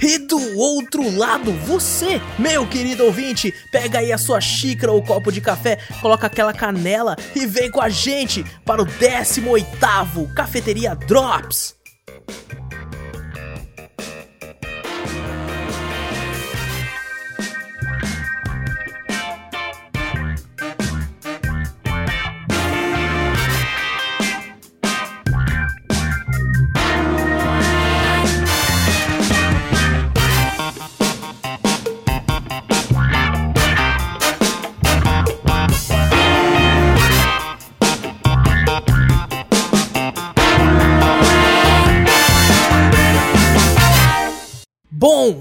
E do outro lado, você, meu querido ouvinte, pega aí a sua xícara ou copo de café, coloca aquela canela e vem com a gente para o 18º Cafeteria Drops.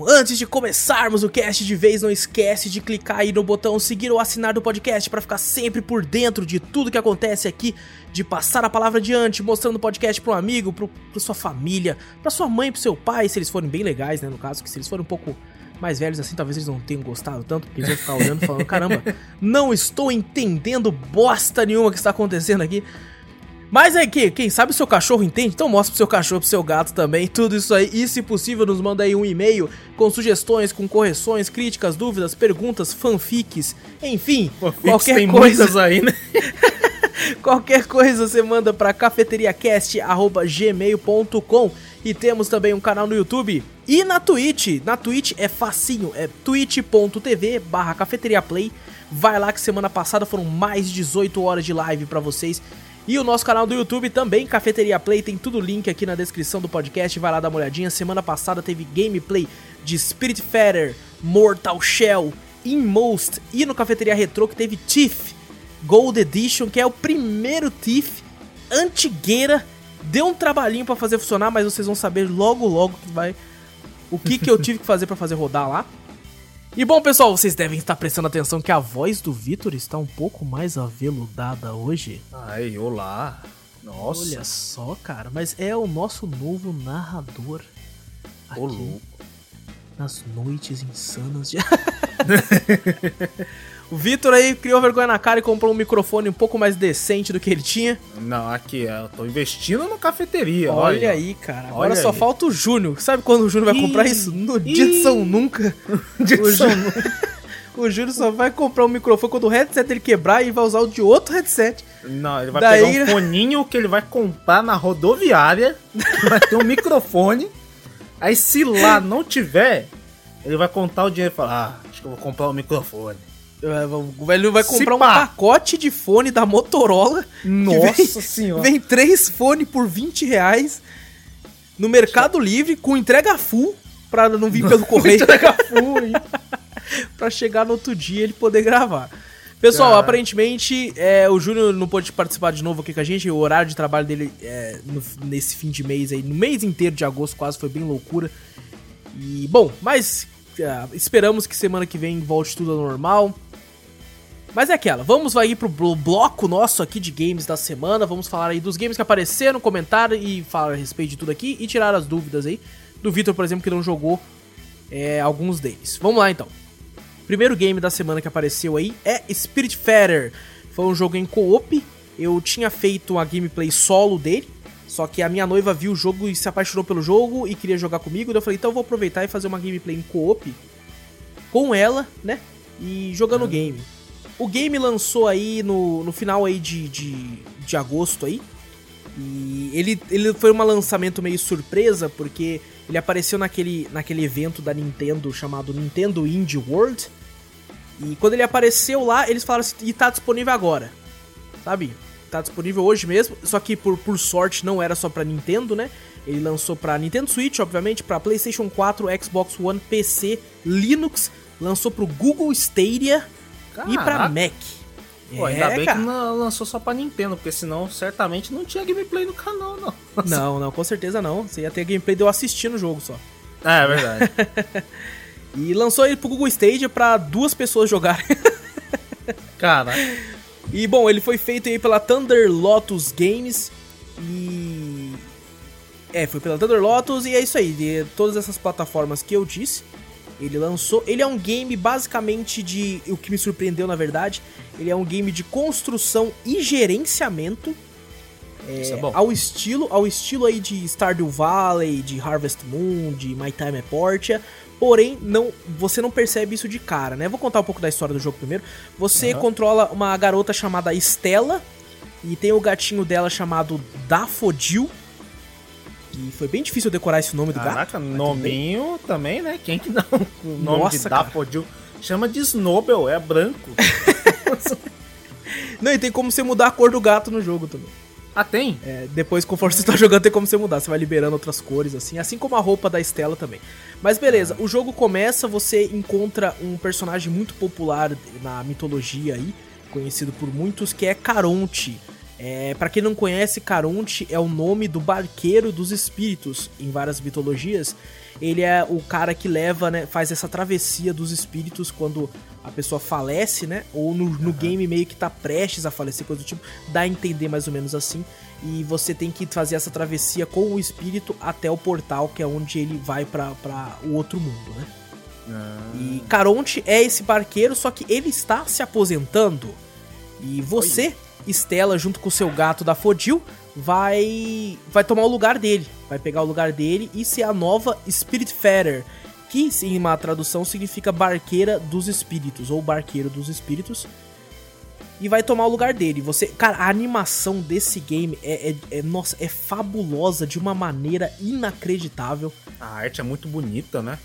Antes de começarmos o cast de vez, não esquece de clicar aí no botão seguir ou assinar do podcast para ficar sempre por dentro de tudo que acontece aqui, de passar a palavra adiante, mostrando o podcast para um amigo, para sua família, para sua mãe, para seu pai, se eles forem bem legais, né, no caso, que se eles forem um pouco mais velhos assim, talvez eles não tenham gostado tanto, porque eles vão ficar olhando falando, caramba, não estou entendendo bosta nenhuma que está acontecendo aqui. Mas é que, quem sabe o seu cachorro entende? Então mostra pro seu cachorro, pro seu gato também, tudo isso aí. E se possível, nos manda aí um e-mail com sugestões, com correções, críticas, dúvidas, perguntas, fanfics, enfim, Fanfics qualquer tem coisa. aí, né? Qualquer coisa você manda pra cafeteriacast.gmail.com e temos também um canal no YouTube e na Twitch. Na Twitch é facinho, é twitch.tv barra cafeteriaplay. Vai lá que semana passada foram mais de 18 horas de live pra vocês. E o nosso canal do YouTube também, Cafeteria Play, tem tudo link aqui na descrição do podcast, vai lá dar uma olhadinha. Semana passada teve gameplay de Spirit Fighter, Mortal Shell, Inmost e no Cafeteria Retro que teve Thief Gold Edition, que é o primeiro Thief antigueira. Deu um trabalhinho pra fazer funcionar, mas vocês vão saber logo logo que vai o que que eu tive que fazer pra fazer rodar lá. E bom, pessoal, vocês devem estar prestando atenção que a voz do Vitor está um pouco mais aveludada hoje. Ai, olá. Nossa. Olha só, cara, mas é o nosso novo narrador aqui Ô, louco. nas noites insanas de... o Vitor aí criou vergonha na cara e comprou um microfone um pouco mais decente do que ele tinha. Não, aqui, eu tô investindo no cafeteria. Olha, Olha, aí, cara. Agora Olha só aí. falta o Júnior. Sabe quando o Júnior vai comprar isso? No dia de ih. São Nunca. De O São Júnior, o Júnior só vai comprar um microfone quando o headset dele quebrar e vai usar o de outro headset. Não, ele vai Daí- pegar um foninho que ele vai comprar na rodoviária, vai ter um microfone. Aí se lá não tiver, ele vai contar o dinheiro e falar: Ah, acho que eu vou comprar um microfone. O velho vai comprar um pacote de fone da Motorola. Nossa vem- senhora. Vem três fones por 20 reais no Mercado Livre com entrega full pra não vir pelo correio. pra chegar no outro dia ele poder gravar. Pessoal, Cara. aparentemente é, o Júnior não pôde participar de novo aqui com a gente. O horário de trabalho dele é, no- nesse fim de mês aí, no mês inteiro de agosto quase, foi bem loucura. E, bom, mas ah, esperamos que semana que vem volte tudo ao normal. Mas é aquela, vamos aí pro blo- bloco nosso aqui de games da semana. Vamos falar aí dos games que apareceram, comentar e falar a respeito de tudo aqui e tirar as dúvidas aí. Do Vitor, por exemplo, que não jogou é, alguns deles. Vamos lá então. Primeiro game da semana que apareceu aí é Spirit Fighter. Foi um jogo em co-op. Eu tinha feito a gameplay solo dele. Só que a minha noiva viu o jogo e se apaixonou pelo jogo e queria jogar comigo. Daí eu falei, então eu vou aproveitar e fazer uma gameplay em co-op com ela, né? E jogando o game. O game lançou aí no, no final aí de, de, de agosto aí. E ele, ele foi um lançamento meio surpresa, porque ele apareceu naquele, naquele evento da Nintendo chamado Nintendo Indie World. E quando ele apareceu lá, eles falaram assim, e tá disponível agora. Sabe? Tá disponível hoje mesmo, só que por, por sorte não era só pra Nintendo, né? Ele lançou pra Nintendo Switch, obviamente, pra PlayStation 4, Xbox One, PC, Linux, lançou pro Google Stadia e pra Caraca. Mac. Pô, ainda bem cara. que não lançou só pra Nintendo, porque senão certamente não tinha gameplay no canal, não. Não, não, com certeza não. Você ia ter gameplay de eu assistindo o jogo só. É, é verdade. E lançou ele pro Google Stadia pra duas pessoas jogarem. Cara. E bom, ele foi feito aí pela Thunder Lotus Games e é, foi pela Thunder Lotus e é isso aí, de todas essas plataformas que eu disse. Ele lançou, ele é um game basicamente de, o que me surpreendeu na verdade, ele é um game de construção e gerenciamento é, é ao estilo, ao estilo aí de Stardew Valley, de Harvest Moon, de My Time at Portia, Porém, não, você não percebe isso de cara, né? Vou contar um pouco da história do jogo primeiro. Você uhum. controla uma garota chamada Estela e tem o gatinho dela chamado Dafodil. E foi bem difícil decorar esse nome do Caraca, gato. nominho também, né? Quem que não? O nome Nossa, de chama de Snowbell, é branco. não, e tem como você mudar a cor do gato no jogo também. Ah, tem? É, depois, conforme você tá jogando, tem como você mudar. Você vai liberando outras cores, assim. Assim como a roupa da Estela também. Mas beleza, ah. o jogo começa, você encontra um personagem muito popular na mitologia aí, conhecido por muitos, que é Caronte. É, para quem não conhece, Caronte é o nome do barqueiro dos espíritos em várias mitologias. Ele é o cara que leva, né, faz essa travessia dos espíritos quando a pessoa falece, né? Ou no, no uhum. game meio que tá prestes a falecer, coisa do tipo. Dá a entender mais ou menos assim. E você tem que fazer essa travessia com o espírito até o portal, que é onde ele vai para o outro mundo, né? Ah. E Caronte é esse barqueiro, só que ele está se aposentando. E você, Oi. Estela, junto com o seu gato da Fodil, vai vai tomar o lugar dele. Vai pegar o lugar dele e ser a nova Spiritfarer que em uma tradução significa barqueira dos espíritos, ou barqueiro dos espíritos. E vai tomar o lugar dele. Você, cara, a animação desse game é, é, é, nossa, é fabulosa de uma maneira inacreditável. A arte é muito bonita, né?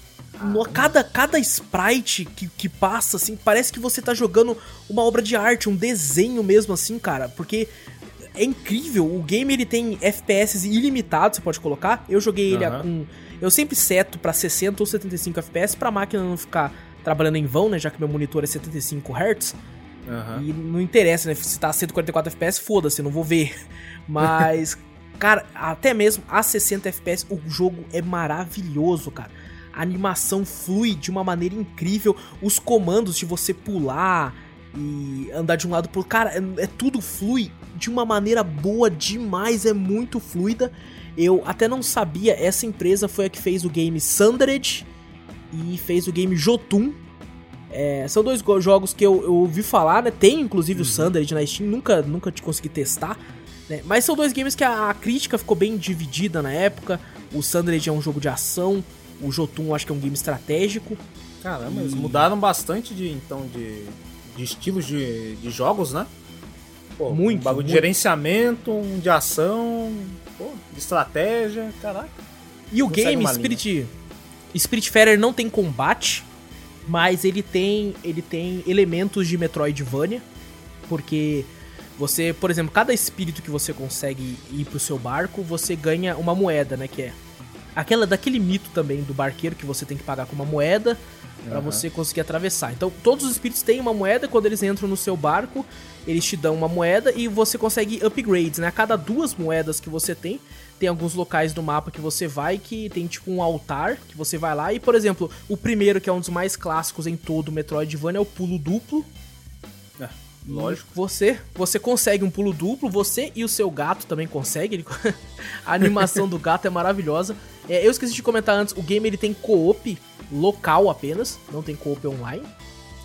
No, cada, cada sprite que, que passa, assim, parece que você tá jogando uma obra de arte, um desenho mesmo, assim, cara. Porque é incrível. O game ele tem FPS ilimitados, você pode colocar. Eu joguei ele uhum. com eu sempre seto para 60 ou 75 FPS pra máquina não ficar trabalhando em vão, né? Já que meu monitor é 75 Hz. Uhum. E não interessa, né? Se tá a 144 FPS, foda-se, não vou ver. Mas, cara, até mesmo a 60 FPS, o jogo é maravilhoso, cara. A animação flui de uma maneira incrível. Os comandos de você pular e andar de um lado pro cara, é, é tudo flui de uma maneira boa demais, é muito fluida. Eu até não sabia, essa empresa foi a que fez o game Sundered e fez o game Jotun. É, são dois jogos que eu, eu, ouvi falar, né? Tem inclusive uhum. o Sundered na Steam, nunca, nunca te consegui testar. Né? Mas são dois games que a, a, crítica ficou bem dividida na época. O Sundered é um jogo de ação, o Jotun acho que é um game estratégico. Caramba, e... eles mudaram bastante de então de, de estilos de, de jogos, né? Pô, muito. Um bagulho muito. de gerenciamento, um de ação, pô, de estratégia, caraca. E o game Spirit Spiritfarer não tem combate, mas ele tem ele tem elementos de Metroidvania, porque você, por exemplo, cada espírito que você consegue ir pro seu barco, você ganha uma moeda, né, que é aquela daquele mito também do barqueiro que você tem que pagar com uma moeda para uhum. você conseguir atravessar. Então, todos os espíritos têm uma moeda quando eles entram no seu barco, eles te dão uma moeda e você consegue upgrades, né? A cada duas moedas que você tem, tem alguns locais do mapa que você vai que tem tipo um altar que você vai lá e, por exemplo, o primeiro que é um dos mais clássicos em todo o Metroidvania é o pulo duplo. É, lógico. Você, você consegue um pulo duplo, você e o seu gato também conseguem. a animação do gato é maravilhosa. É, eu esqueci de comentar antes, o game ele tem co-op local apenas, não tem co-op online.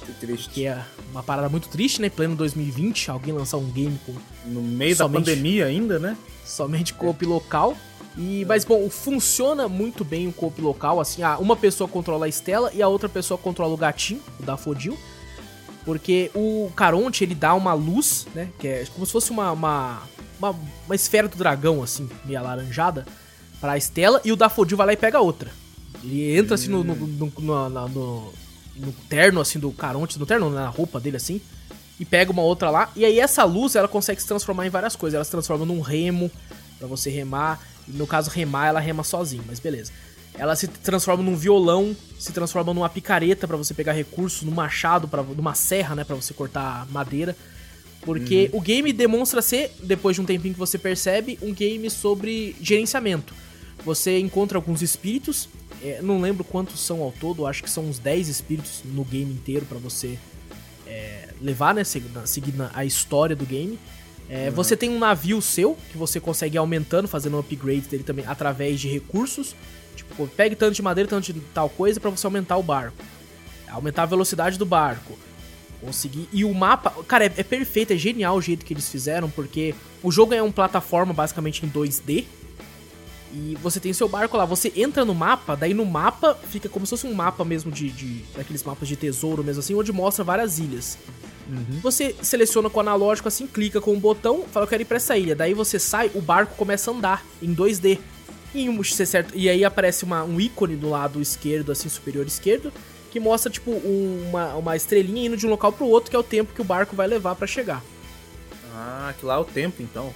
Que triste. Que é uma parada muito triste, né? Pleno 2020, alguém lançar um game com. No meio somente, da pandemia ainda, né? Somente co-op é. local. E, mas bom, funciona muito bem o co-op local, assim, ah, uma pessoa controla a Estela e a outra pessoa controla o gatinho, o Dafodil. Porque o Caronte, ele dá uma luz, né? Que é como se fosse uma, uma, uma, uma esfera do dragão, assim, meio alaranjada, pra Estela, e o Dafodil vai lá e pega outra. Ele entra assim no, no, no, no, no, no terno, assim, do Caronte, no terno, na roupa dele, assim, e pega uma outra lá. E aí essa luz, ela consegue se transformar em várias coisas. Ela se transforma num remo, para você remar. E no caso, remar, ela rema sozinha, mas beleza. Ela se transforma num violão, se transforma numa picareta para você pegar recursos, num machado, pra, numa serra, né, para você cortar madeira. Porque uhum. o game demonstra ser, depois de um tempinho que você percebe, um game sobre gerenciamento. Você encontra alguns espíritos é, não lembro quantos são ao todo, acho que são uns 10 espíritos no game inteiro para você é, levar, né, seguindo a história do game. É, uhum. Você tem um navio seu, que você consegue ir aumentando, fazendo um upgrade dele também através de recursos. Tipo, pegue tanto de madeira, tanto de tal coisa para você aumentar o barco. Aumentar a velocidade do barco. Conseguir. E o mapa. Cara, é, é, perfeito, é genial o jeito que eles fizeram, porque o jogo é uma plataforma basicamente em 2D. E você tem seu barco lá, você entra no mapa, daí no mapa fica como se fosse um mapa mesmo de. de daqueles mapas de tesouro mesmo assim, onde mostra várias ilhas. Uhum. Você seleciona com o analógico assim, clica com o botão, fala eu quero ir pra essa ilha. Daí você sai, o barco começa a andar em 2D. E, um, certo, e aí aparece uma, um ícone do lado esquerdo, assim, superior esquerdo, que mostra, tipo, um, uma, uma estrelinha indo de um local pro outro, que é o tempo que o barco vai levar para chegar. Ah, que lá é o tempo, então.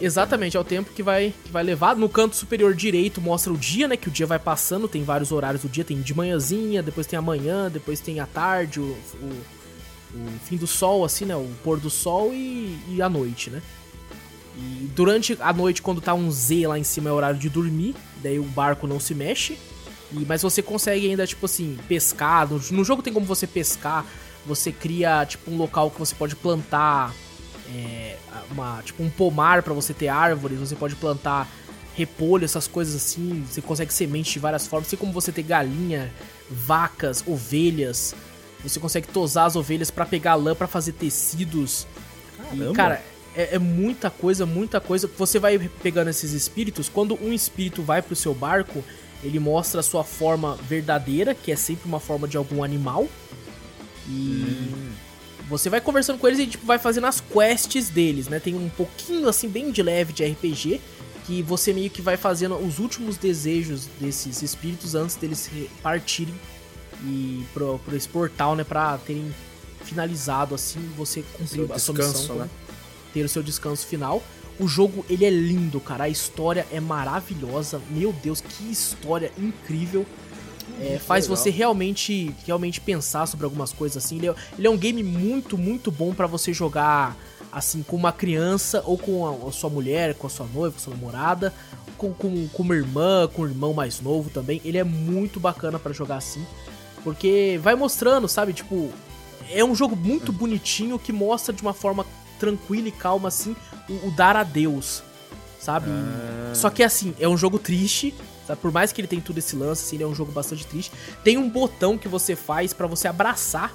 Exatamente, é o tempo que vai, que vai levar. No canto superior direito mostra o dia, né? Que o dia vai passando, tem vários horários do dia, tem de manhãzinha, depois tem a manhã, depois tem a tarde, o, o, o fim do sol, assim, né? O pôr do sol e, e a noite, né? E durante a noite, quando tá um Z lá em cima, é horário de dormir, daí o barco não se mexe. E, mas você consegue ainda, tipo assim, pescar. No, no jogo tem como você pescar. Você cria, tipo, um local que você pode plantar. É, uma, tipo, um pomar para você ter árvores. Você pode plantar repolho, essas coisas assim. Você consegue semente de várias formas. Assim como você ter galinha, vacas, ovelhas. Você consegue tosar as ovelhas para pegar lã para fazer tecidos. Caramba. E, cara, é, é, muita coisa, muita coisa. Você vai pegando esses espíritos. Quando um espírito vai pro seu barco, ele mostra a sua forma verdadeira, que é sempre uma forma de algum animal. E hum. Você vai conversando com eles e tipo, vai fazendo as quests deles, né? Tem um pouquinho assim, bem de leve de RPG. Que você meio que vai fazendo os últimos desejos desses espíritos antes deles partirem e pro, pro esse portal, né? Pra terem finalizado assim, você cumprir a sua missão. Né? ter o seu descanso final. O jogo, ele é lindo, cara. A história é maravilhosa. Meu Deus, que história incrível. É, faz legal. você realmente realmente pensar sobre algumas coisas assim. Ele é, ele é um game muito, muito bom para você jogar assim com uma criança ou com a, a, sua mulher, com a sua noiva, com a sua namorada, com, com, com uma irmã, com um irmão mais novo também. Ele é muito bacana para jogar assim. Porque vai mostrando, sabe? Tipo, é um jogo muito bonitinho que mostra de uma forma tranquila e calma, assim, o, o dar adeus, sabe? Ah. Só que, assim, é um jogo triste, sabe? Por mais que ele tenha tudo esse lance, assim, ele é um jogo bastante triste. Tem um botão que você faz para você abraçar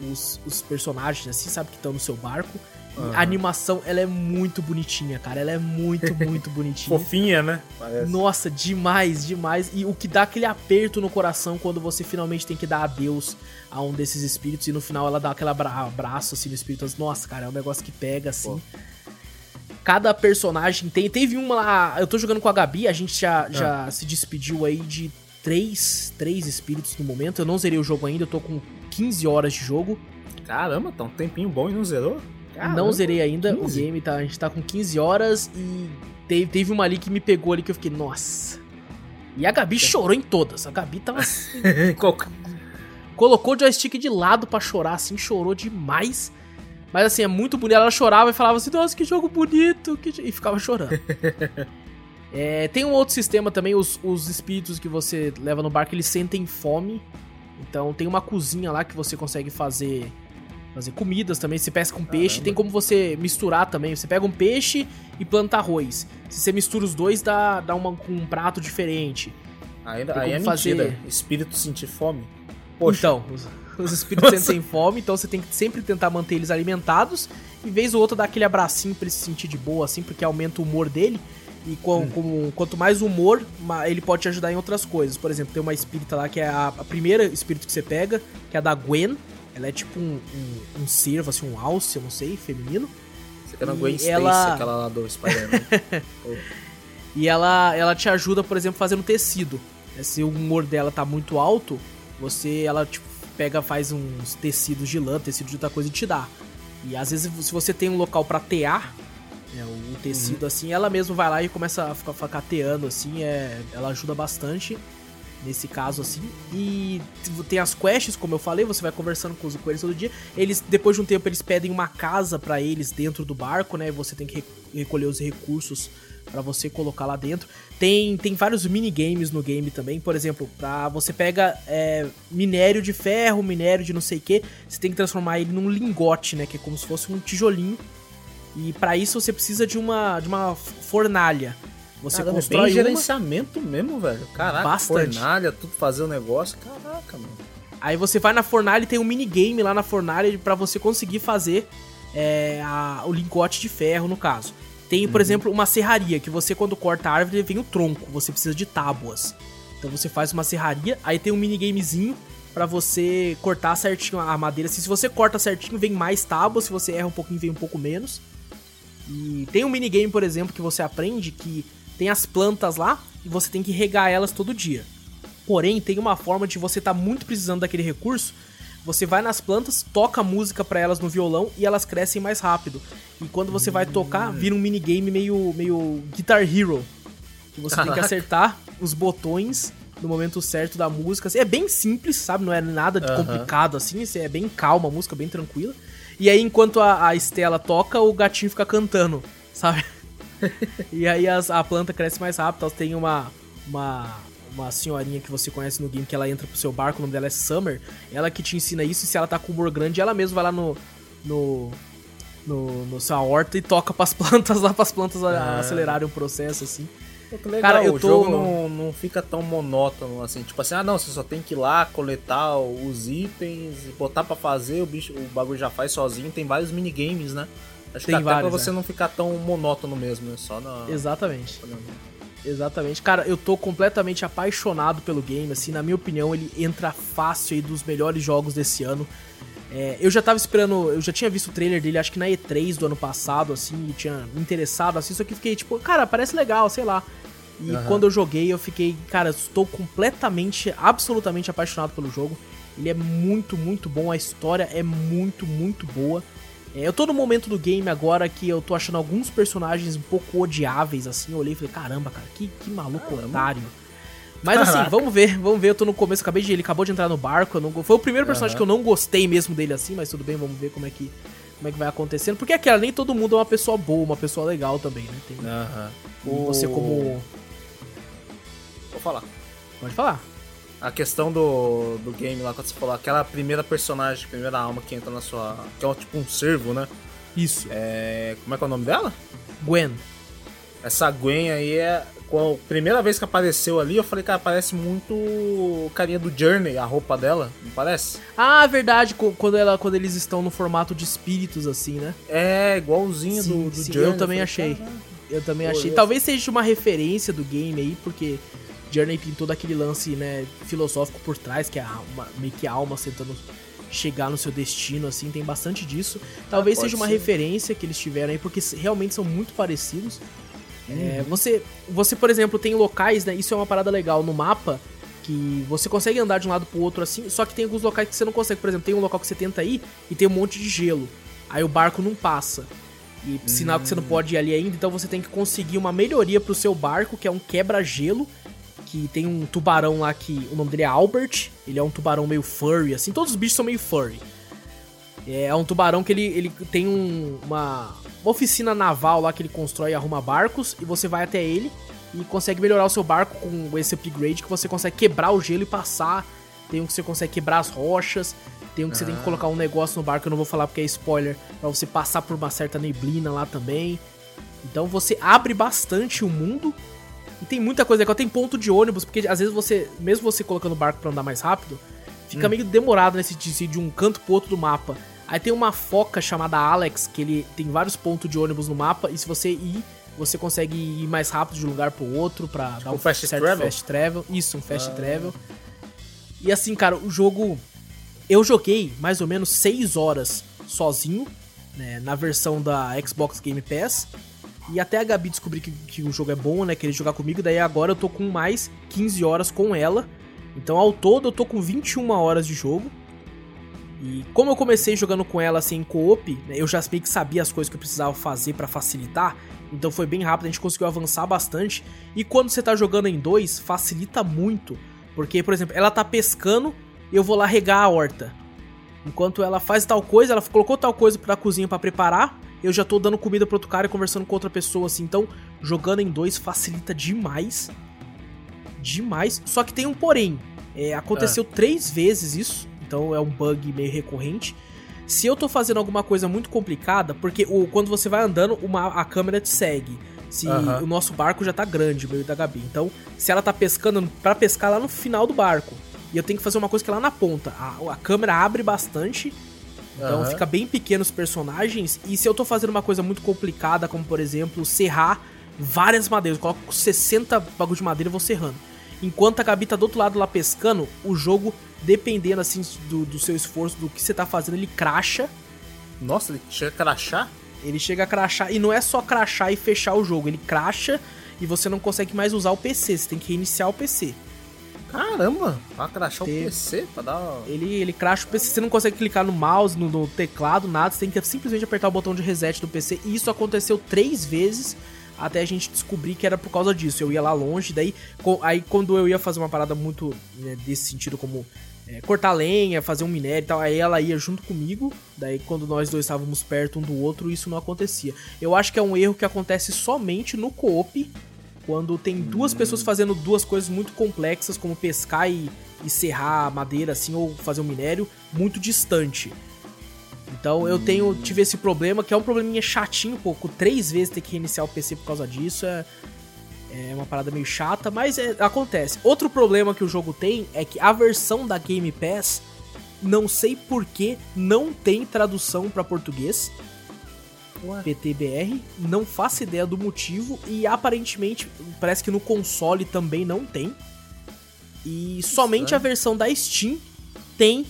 os, os personagens, assim, sabe? Que estão no seu barco. Uhum. A animação, ela é muito bonitinha, cara. Ela é muito, muito bonitinha. Fofinha, né? Parece. Nossa, demais, demais. E o que dá aquele aperto no coração quando você finalmente tem que dar adeus a um desses espíritos e no final ela dá aquele abraço assim no espírito. Nossa, cara, é um negócio que pega assim. Pô. Cada personagem tem. Teve uma lá. Eu tô jogando com a Gabi, a gente já, ah. já se despediu aí de três, três espíritos no momento. Eu não zerei o jogo ainda, eu tô com 15 horas de jogo. Caramba, tá um tempinho bom e não zerou? Caramba, não zerei ainda, 15? o game tá, a gente tá com 15 horas e teve, teve uma ali que me pegou ali que eu fiquei, nossa. E a Gabi chorou em todas. A Gabi tava. Assim, colocou o joystick de lado para chorar, assim, chorou demais. Mas assim, é muito bonito. Ela chorava e falava assim, nossa, que jogo bonito. Que... E ficava chorando. é, tem um outro sistema também, os, os espíritos que você leva no barco, eles sentem fome. Então tem uma cozinha lá que você consegue fazer fazer comidas também. Você pesca com peixe, tem como você misturar também. Você pega um peixe e planta arroz. Se você mistura os dois, dá, dá uma, um prato diferente. Ainda, aí é fazer... mentira. Espírito sentir fome. Poxa. Então, os, os espíritos sentem fome, então você tem que sempre tentar manter eles alimentados. E vez ou outra dar aquele abracinho pra ele se sentir de boa, assim, porque aumenta o humor dele. E com, hum. com, quanto mais humor, ele pode te ajudar em outras coisas. Por exemplo, tem uma espírita lá que é a, a primeira espírito que você pega, que é a da Gwen. Ela é tipo um, um, um cervo, assim, um alce, eu não sei, feminino. Você quer na Gwen Stacy, ela... aquela lá do Spider-Man. oh. E ela, ela te ajuda, por exemplo, fazendo tecido. Se o humor dela tá muito alto, você, ela, tipo, pega, faz uns tecidos de lã, tecido de outra coisa e te dá. E às vezes, se você tem um local para tear, né, o tecido uhum. assim, ela mesmo vai lá e começa a ficar, ficar teando, assim, é, ela ajuda bastante. nesse caso assim. E tem as quests, como eu falei, você vai conversando com, os, com eles todo dia. Eles, depois de um tempo, eles pedem uma casa para eles dentro do barco, né? Você tem que recolher os recursos para você colocar lá dentro. Tem, tem vários minigames no game também, por exemplo, pra você pega é, minério de ferro, minério de não sei o que, você tem que transformar ele num lingote, né? Que é como se fosse um tijolinho. E para isso você precisa de uma, de uma fornalha. Você Caramba, constrói bem gerenciamento mesmo, velho. Caraca, Bastante. fornalha, tudo fazer o um negócio. Caraca, mano. Aí você vai na fornalha e tem um minigame lá na fornalha para você conseguir fazer é, a, o lingote de ferro, no caso. Tem, por uhum. exemplo, uma serraria, que você quando corta a árvore vem o tronco, você precisa de tábuas. Então você faz uma serraria, aí tem um minigamezinho para você cortar certinho a madeira. Assim, se você corta certinho, vem mais tábuas, se você erra um pouquinho, vem um pouco menos. E tem um minigame, por exemplo, que você aprende que tem as plantas lá e você tem que regar elas todo dia. Porém, tem uma forma de você estar tá muito precisando daquele recurso. Você vai nas plantas, toca música para elas no violão e elas crescem mais rápido. E quando você vai tocar, vira um minigame meio, meio Guitar Hero. Que você Caraca. tem que acertar os botões no momento certo da música. É bem simples, sabe? Não é nada de complicado assim. É bem calma a música, bem tranquila. E aí, enquanto a, a Estela toca, o gatinho fica cantando, sabe? e aí as, a planta cresce mais rápido. Tem uma, uma, uma senhorinha que você conhece no game que ela entra pro seu barco, o nome dela é Summer. Ela que te ensina isso, e se ela tá com humor grande, ela mesma vai lá no. no no, no sua horta e toca pras plantas lá, pras plantas ah. acelerarem o processo, assim. Pô, legal, Cara, eu o tô... jogo não, não fica tão monótono assim, tipo assim, ah não, você só tem que ir lá coletar os itens, botar para fazer, o bicho, o bagulho já faz sozinho, tem vários minigames, né? Acho Tem que até vários, pra você é. não ficar tão monótono mesmo, né? Só na. Exatamente. Exatamente. Cara, eu tô completamente apaixonado pelo game, assim, na minha opinião, ele entra fácil aí dos melhores jogos desse ano. É, eu já tava esperando, eu já tinha visto o trailer dele, acho que na E3 do ano passado, assim, e tinha me interessado, assim, só que fiquei tipo, cara, parece legal, sei lá. E uhum. quando eu joguei, eu fiquei, cara, estou completamente, absolutamente apaixonado pelo jogo. Ele é muito, muito bom, a história é muito, muito boa. É, eu tô no momento do game agora que eu tô achando alguns personagens um pouco odiáveis, assim. Eu olhei e falei, caramba, cara, que, que maluco caramba. otário. Mas assim, Caraca. assim, vamos ver, vamos ver. Eu tô no começo, acabei de. Ele acabou de entrar no barco. Não, foi o primeiro personagem uhum. que eu não gostei mesmo dele assim, mas tudo bem, vamos ver como é que. Como é que vai acontecendo. Porque aquela, nem todo mundo é uma pessoa boa, uma pessoa legal também, né? Tem, uhum. Você como. Vou falar. Pode falar a questão do, do game lá, quando você falou, aquela primeira personagem, primeira alma que entra na sua. que é tipo um servo, né? Isso. É. Como é que é o nome dela? Gwen. Essa Gwen aí é. A primeira vez que apareceu ali, eu falei, cara, parece muito carinha do Journey, a roupa dela, não parece? Ah, verdade, quando, ela, quando eles estão no formato de espíritos, assim, né? É, igualzinho sim, do, do sim, Journey. Eu também falei, achei. Eu também Pô, achei. Talvez seja uma referência do game aí, porque Journey tem todo aquele lance, né, filosófico por trás, que é a alma, meio que a alma tentando chegar no seu destino, assim, tem bastante disso. Talvez ah, seja uma ser. referência que eles tiveram aí, porque realmente são muito parecidos. É, uhum. É, você, você, por exemplo, tem locais, né, isso é uma parada legal no mapa, que você consegue andar de um lado pro outro assim, só que tem alguns locais que você não consegue. Por exemplo, tem um local que você tenta ir e tem um monte de gelo. Aí o barco não passa. E sinal que você não hum. pode ir ali ainda, então você tem que conseguir uma melhoria pro seu barco, que é um quebra-gelo, que tem um tubarão lá que o nome dele é Albert. Ele é um tubarão meio furry, assim. Todos os bichos são meio furry. É um tubarão que ele, ele tem um, uma, uma oficina naval lá que ele constrói e arruma barcos. E você vai até ele e consegue melhorar o seu barco com esse upgrade que você consegue quebrar o gelo e passar. Tem um que você consegue quebrar as rochas. Tem um que ah. você tem que ah. colocar um negócio no barco, eu não vou falar porque é spoiler, pra você passar por uma certa neblina lá também. Então você abre bastante o mundo e tem muita coisa legal. Tem ponto de ônibus, porque às vezes você, mesmo você colocando o barco pra andar mais rápido, fica hum. meio demorado nesse de, de um canto pro outro do mapa. Aí tem uma foca chamada Alex, que ele tem vários pontos de ônibus no mapa, e se você ir, você consegue ir mais rápido de um lugar pro outro pra tipo dar um fast certo travel? fast travel. Isso, um fast ah. travel. E assim, cara, o jogo. Eu joguei mais ou menos 6 horas sozinho, né, na versão da Xbox Game Pass. E até a Gabi descobrir que, que o jogo é bom, né? Querer jogar comigo. Daí agora eu tô com mais 15 horas com ela. Então ao todo eu tô com 21 horas de jogo. E como eu comecei jogando com ela assim em co-op, né, eu já meio que sabia as coisas que eu precisava fazer para facilitar. Então foi bem rápido, a gente conseguiu avançar bastante. E quando você tá jogando em dois, facilita muito. Porque, por exemplo, ela tá pescando, eu vou lá regar a horta. Enquanto ela faz tal coisa, ela colocou tal coisa pra cozinha para preparar, eu já tô dando comida pro outro cara e conversando com outra pessoa, assim. Então, jogando em dois facilita demais. Demais. Só que tem um porém. É, aconteceu é. três vezes isso, então é um bug meio recorrente. Se eu tô fazendo alguma coisa muito complicada, porque o, quando você vai andando, uma, a câmera te segue. Se o nosso barco já tá grande, o meio da Gabi. Então, se ela tá pescando, para pescar lá no final do barco. E eu tenho que fazer uma coisa que é lá na ponta. A, a câmera abre bastante. Então uhum. fica bem pequeno os personagens. E se eu tô fazendo uma coisa muito complicada, como por exemplo, serrar várias madeiras. Eu coloco 60 bagulho de madeira e vou serrando. Enquanto a Gabi tá do outro lado lá pescando, o jogo, dependendo assim do, do seu esforço, do que você tá fazendo, ele cracha. Nossa, ele chega a crachar? Ele chega a crachar. E não é só crachar e fechar o jogo, ele cracha e você não consegue mais usar o PC. Você tem que reiniciar o PC. Caramba, pra crachar Ter... o PC, pra dar. Ele, ele cracha o PC, você não consegue clicar no mouse, no, no, teclado, nada, você tem que simplesmente apertar o botão de reset do PC. E isso aconteceu três vezes até a gente descobrir que era por causa disso. Eu ia lá longe, daí aí quando eu ia fazer uma parada muito né, desse sentido, como é, cortar lenha, fazer um minério e tal, aí ela ia junto comigo. Daí quando nós dois estávamos perto um do outro, isso não acontecia. Eu acho que é um erro que acontece somente no co-op, quando tem duas pessoas fazendo duas coisas muito complexas, como pescar e, e serrar madeira, assim, ou fazer um minério, muito distante. Então eu tenho tive esse problema, que é um probleminha chatinho, pouco três vezes ter que reiniciar o PC por causa disso, é, é uma parada meio chata, mas é, acontece. Outro problema que o jogo tem é que a versão da Game Pass, não sei por que não tem tradução para português. PTBR, não faço ideia do motivo e aparentemente parece que no console também não tem. E somente a versão da Steam tem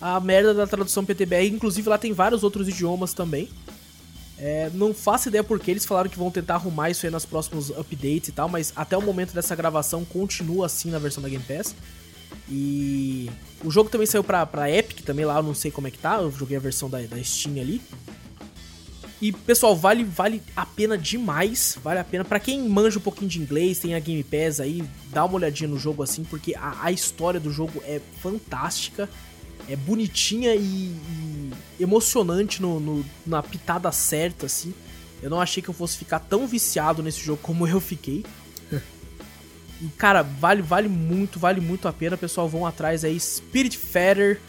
a merda da tradução PTBR, inclusive lá tem vários outros idiomas também. É, não faço ideia porque eles falaram que vão tentar arrumar isso aí nos próximos updates e tal, mas até o momento dessa gravação continua assim na versão da Game Pass. E o jogo também saiu pra, pra Epic também lá, eu não sei como é que tá, eu joguei a versão da, da Steam ali. E pessoal, vale vale a pena demais, vale a pena para quem manja um pouquinho de inglês, tem a Game Pass aí, dá uma olhadinha no jogo assim, porque a, a história do jogo é fantástica é bonitinha e, e emocionante no, no, na pitada certa, assim. Eu não achei que eu fosse ficar tão viciado nesse jogo como eu fiquei. e, cara, vale, vale muito, vale muito a pena. Pessoal, vão atrás aí. Spirit Feather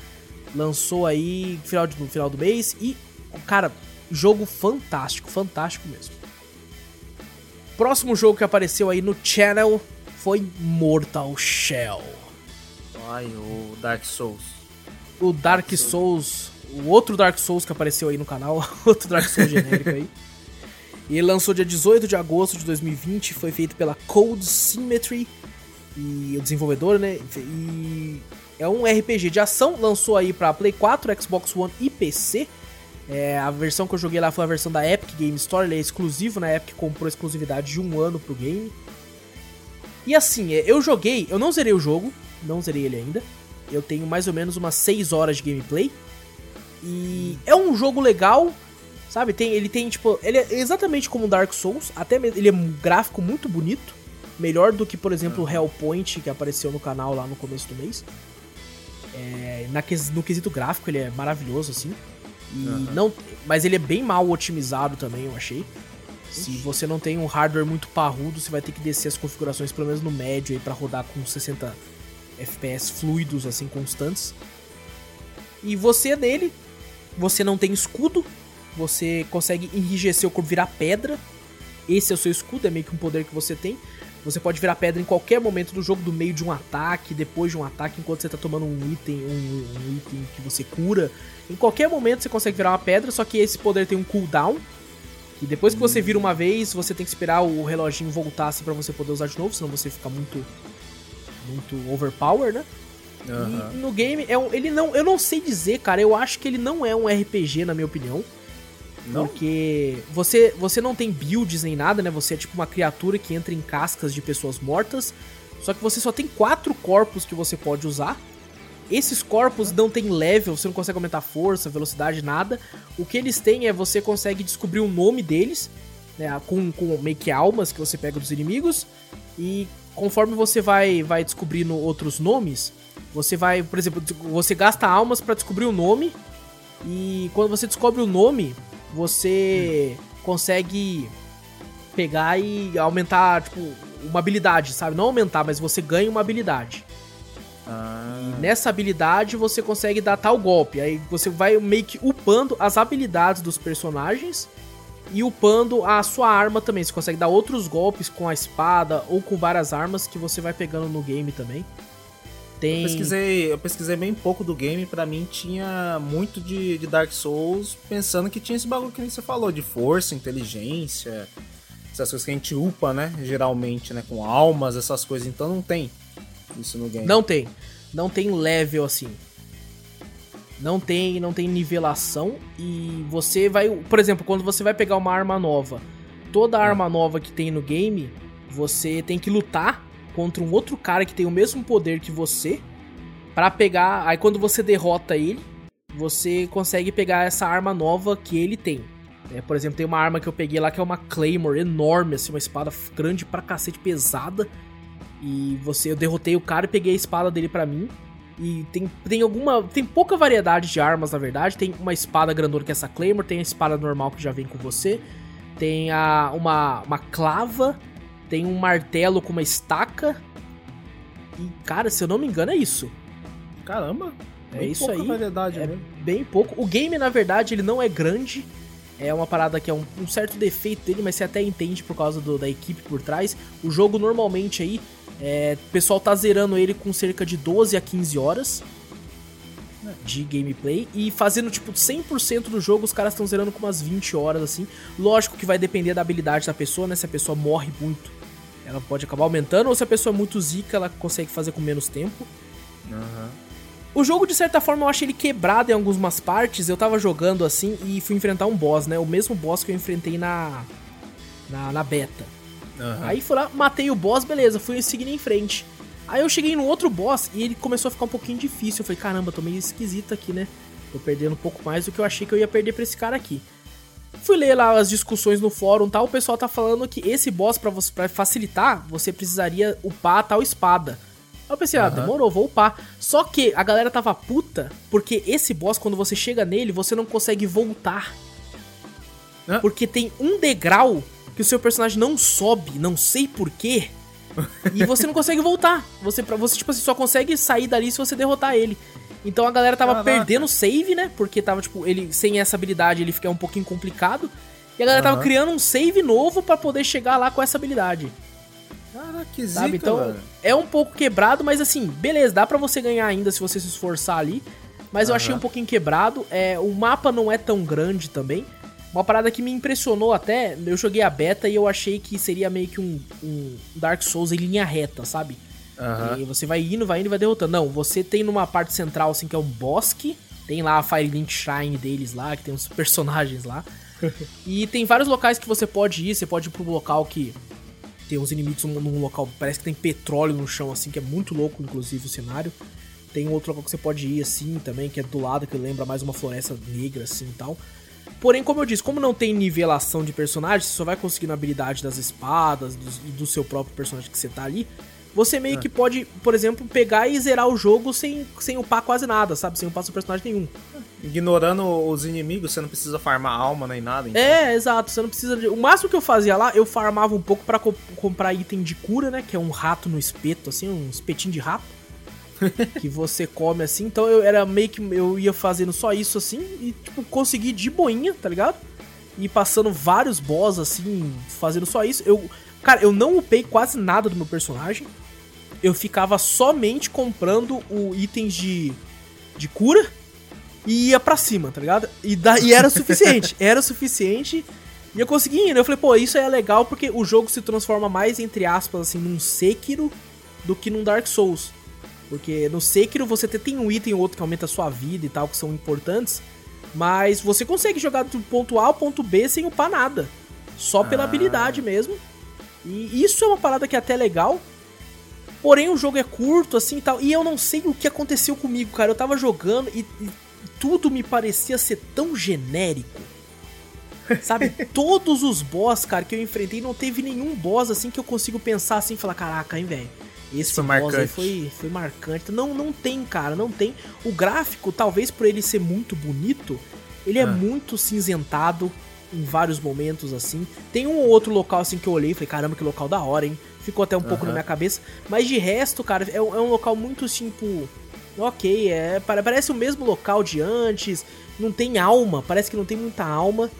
lançou aí no final, no final do mês. E, cara, jogo fantástico, fantástico mesmo. Próximo jogo que apareceu aí no channel foi Mortal Shell. Ai, o Dark Souls o Dark Souls, o outro Dark Souls que apareceu aí no canal, outro Dark Souls genérico aí. E ele lançou dia 18 de agosto de 2020, foi feito pela Cold Symmetry e o desenvolvedor, né? E é um RPG de ação, lançou aí para Play 4, Xbox One e PC. É, a versão que eu joguei lá foi a versão da Epic Game Store, ele é exclusivo na Epic, comprou exclusividade de um ano pro game. E assim, é, eu joguei, eu não zerei o jogo, não zerei ele ainda. Eu tenho mais ou menos umas 6 horas de gameplay. E é um jogo legal, sabe? Tem, ele tem, tipo, ele é exatamente como Dark Souls, até ele é um gráfico muito bonito. Melhor do que, por exemplo, o Hellpoint, que apareceu no canal lá no começo do mês. É, na, no quesito gráfico, ele é maravilhoso, assim. Uhum. não, mas ele é bem mal otimizado também, eu achei. Se você não tem um hardware muito parrudo, você vai ter que descer as configurações, pelo menos no médio, aí, pra rodar com 60 FPS fluidos, assim, constantes. E você nele, você não tem escudo, você consegue enrijecer o corpo, virar pedra. Esse é o seu escudo, é meio que um poder que você tem. Você pode virar pedra em qualquer momento do jogo, do meio de um ataque, depois de um ataque, enquanto você tá tomando um item, um, um item que você cura. Em qualquer momento você consegue virar uma pedra, só que esse poder tem um cooldown. E depois que você vira uma vez, você tem que esperar o reloginho voltar assim pra você poder usar de novo, senão você fica muito muito overpower, né? Uhum. E no game, é um, ele não, eu não sei dizer, cara, eu acho que ele não é um RPG, na minha opinião. Não? Porque você, você não tem builds nem nada, né? Você é tipo uma criatura que entra em cascas de pessoas mortas. Só que você só tem quatro corpos que você pode usar. Esses corpos não tem level, você não consegue aumentar força, velocidade, nada. O que eles têm é você consegue descobrir o nome deles né, com, com meio que almas que você pega dos inimigos. E conforme você vai, vai descobrindo outros nomes, você vai, por exemplo, você gasta almas para descobrir o nome. E quando você descobre o nome, você consegue pegar e aumentar, tipo, uma habilidade, sabe? Não aumentar, mas você ganha uma habilidade. Ah. E nessa habilidade você consegue dar tal golpe. Aí você vai meio que upando as habilidades dos personagens e upando a sua arma também. Você consegue dar outros golpes com a espada ou com várias armas que você vai pegando no game também. Tem... Eu pesquisei, eu pesquisei bem pouco do game, para mim tinha muito de, de, Dark Souls, pensando que tinha esse bagulho que nem você falou, de força, inteligência, essas coisas que a gente upa, né, geralmente, né, com almas, essas coisas, então não tem isso no game. Não tem. Não tem level assim. Não tem, não tem nivelação e você vai, por exemplo, quando você vai pegar uma arma nova, toda arma nova que tem no game, você tem que lutar contra um outro cara que tem o mesmo poder que você para pegar, aí quando você derrota ele, você consegue pegar essa arma nova que ele tem. É, por exemplo, tem uma arma que eu peguei lá que é uma Claymore enorme, assim, uma espada grande pra cacete, pesada. E você, eu derrotei o cara e peguei a espada dele para mim. E tem, tem alguma. Tem pouca variedade de armas, na verdade. Tem uma espada grandona que é essa Claymore, tem a espada normal que já vem com você. Tem a, uma, uma clava, tem um martelo com uma estaca. E, cara, se eu não me engano, é isso. Caramba! É isso aí. Variedade é mesmo. bem pouco. O game, na verdade, ele não é grande. É uma parada que é um, um certo defeito dele, mas você até entende por causa do, da equipe por trás. O jogo normalmente aí é, o pessoal tá zerando ele com cerca de 12 a 15 horas de gameplay e fazendo tipo 100% do jogo, os caras estão zerando com umas 20 horas assim. Lógico que vai depender da habilidade da pessoa, né? Se a pessoa morre muito, ela pode acabar aumentando, ou se a pessoa é muito zica, ela consegue fazer com menos tempo. Uhum. O jogo, de certa forma, eu achei ele quebrado em algumas partes. Eu tava jogando assim e fui enfrentar um boss, né? O mesmo boss que eu enfrentei na, na, na beta. Uhum. Aí fui lá, matei o boss, beleza, fui seguindo em frente. Aí eu cheguei no outro boss e ele começou a ficar um pouquinho difícil. Eu falei, caramba, tô meio esquisito aqui, né? Tô perdendo um pouco mais do que eu achei que eu ia perder pra esse cara aqui. Fui ler lá as discussões no fórum tal, o pessoal tá falando que esse boss, para você pra facilitar, você precisaria upar a tal espada. Aí eu pensei, ah, demorou, vou upar. Só que a galera tava puta, porque esse boss, quando você chega nele, você não consegue voltar. Porque tem um degrau que o seu personagem não sobe, não sei porquê, e você não consegue voltar. Você, você tipo assim, só consegue sair dali se você derrotar ele. Então a galera tava Caraca. perdendo save, né? Porque tava, tipo, ele sem essa habilidade ele fica um pouquinho complicado. E a galera uhum. tava criando um save novo para poder chegar lá com essa habilidade. Caraca, que zica, Sabe? Então, mano. é um pouco quebrado, mas assim, beleza, dá para você ganhar ainda se você se esforçar ali. Mas uhum. eu achei um pouquinho quebrado. É, o mapa não é tão grande também. Uma parada que me impressionou até, eu joguei a beta e eu achei que seria meio que um, um Dark Souls em linha reta, sabe? Uhum. E você vai indo, vai indo e vai derrotando. Não, você tem numa parte central, assim, que é um bosque. Tem lá a Firelink Shrine deles lá, que tem uns personagens lá. e tem vários locais que você pode ir. Você pode ir pro local que tem uns inimigos num local, parece que tem petróleo no chão, assim, que é muito louco, inclusive, o cenário. Tem outro local que você pode ir, assim, também, que é do lado, que lembra mais uma floresta negra, assim, e tal. Porém, como eu disse, como não tem nivelação de personagens, você só vai conseguindo a habilidade das espadas e do, do, seu próprio personagem que você tá ali. Você meio é. que pode, por exemplo, pegar e zerar o jogo sem, sem upar quase nada, sabe? Sem upar seu personagem nenhum. Ignorando os inimigos, você não precisa farmar alma nem nada. Então. É, exato. Você não precisa de... O máximo que eu fazia lá, eu farmava um pouco para co comprar item de cura, né? Que é um rato no espeto, assim, um espetinho de rato. que você come assim. Então eu era meio que eu ia fazendo só isso assim e tipo consegui de boinha, tá ligado? E passando vários boss assim, fazendo só isso. Eu, cara, eu não upei quase nada do meu personagem. Eu ficava somente comprando o itens de de cura e ia pra cima, tá ligado? E, da, e era suficiente. era suficiente. E eu consegui ir. Eu falei, pô, isso é legal porque o jogo se transforma mais, entre aspas, assim, num Sekiro do que num Dark Souls. Porque no Sekiro você tem um item ou outro que aumenta a sua vida e tal, que são importantes. Mas você consegue jogar do ponto A ao ponto B sem upar nada. Só pela ah. habilidade mesmo. E isso é uma parada que é até legal. Porém, o jogo é curto, assim e tal. E eu não sei o que aconteceu comigo, cara. Eu tava jogando e, e tudo me parecia ser tão genérico. Sabe, todos os boss, cara, que eu enfrentei, não teve nenhum boss assim que eu consigo pensar assim e falar, caraca, hein, velho. Esse foi boss marcante. aí foi, foi marcante. Não, não tem, cara, não tem. O gráfico, talvez por ele ser muito bonito, ele é ah. muito cinzentado em vários momentos, assim. Tem um ou outro local, assim, que eu olhei e falei, caramba, que local da hora, hein? Ficou até um uhum. pouco na minha cabeça. Mas de resto, cara, é, é um local muito, tipo... Ok, é, parece o mesmo local de antes, não tem alma, parece que não tem muita alma.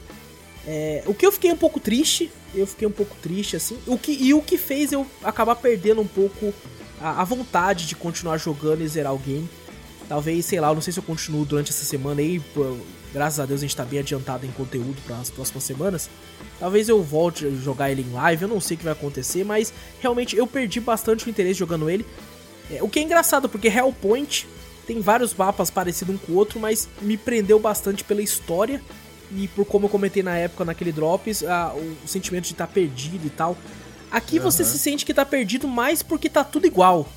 É, o que eu fiquei um pouco triste, eu fiquei um pouco triste, assim, o que, e o que fez eu acabar perdendo um pouco a, a vontade de continuar jogando e zerar o game. Talvez, sei lá, eu não sei se eu continuo durante essa semana aí, graças a Deus a gente tá bem adiantado em conteúdo para as próximas semanas. Talvez eu volte a jogar ele em live, eu não sei o que vai acontecer, mas realmente eu perdi bastante o interesse jogando ele. É, o que é engraçado, porque Hellpoint tem vários mapas parecidos um com o outro, mas me prendeu bastante pela história e por como eu comentei na época naquele Drops, a, o, sentimento de estar tá perdido e tal. Aqui uhum. você se sente que tá perdido mais porque tá tudo igual.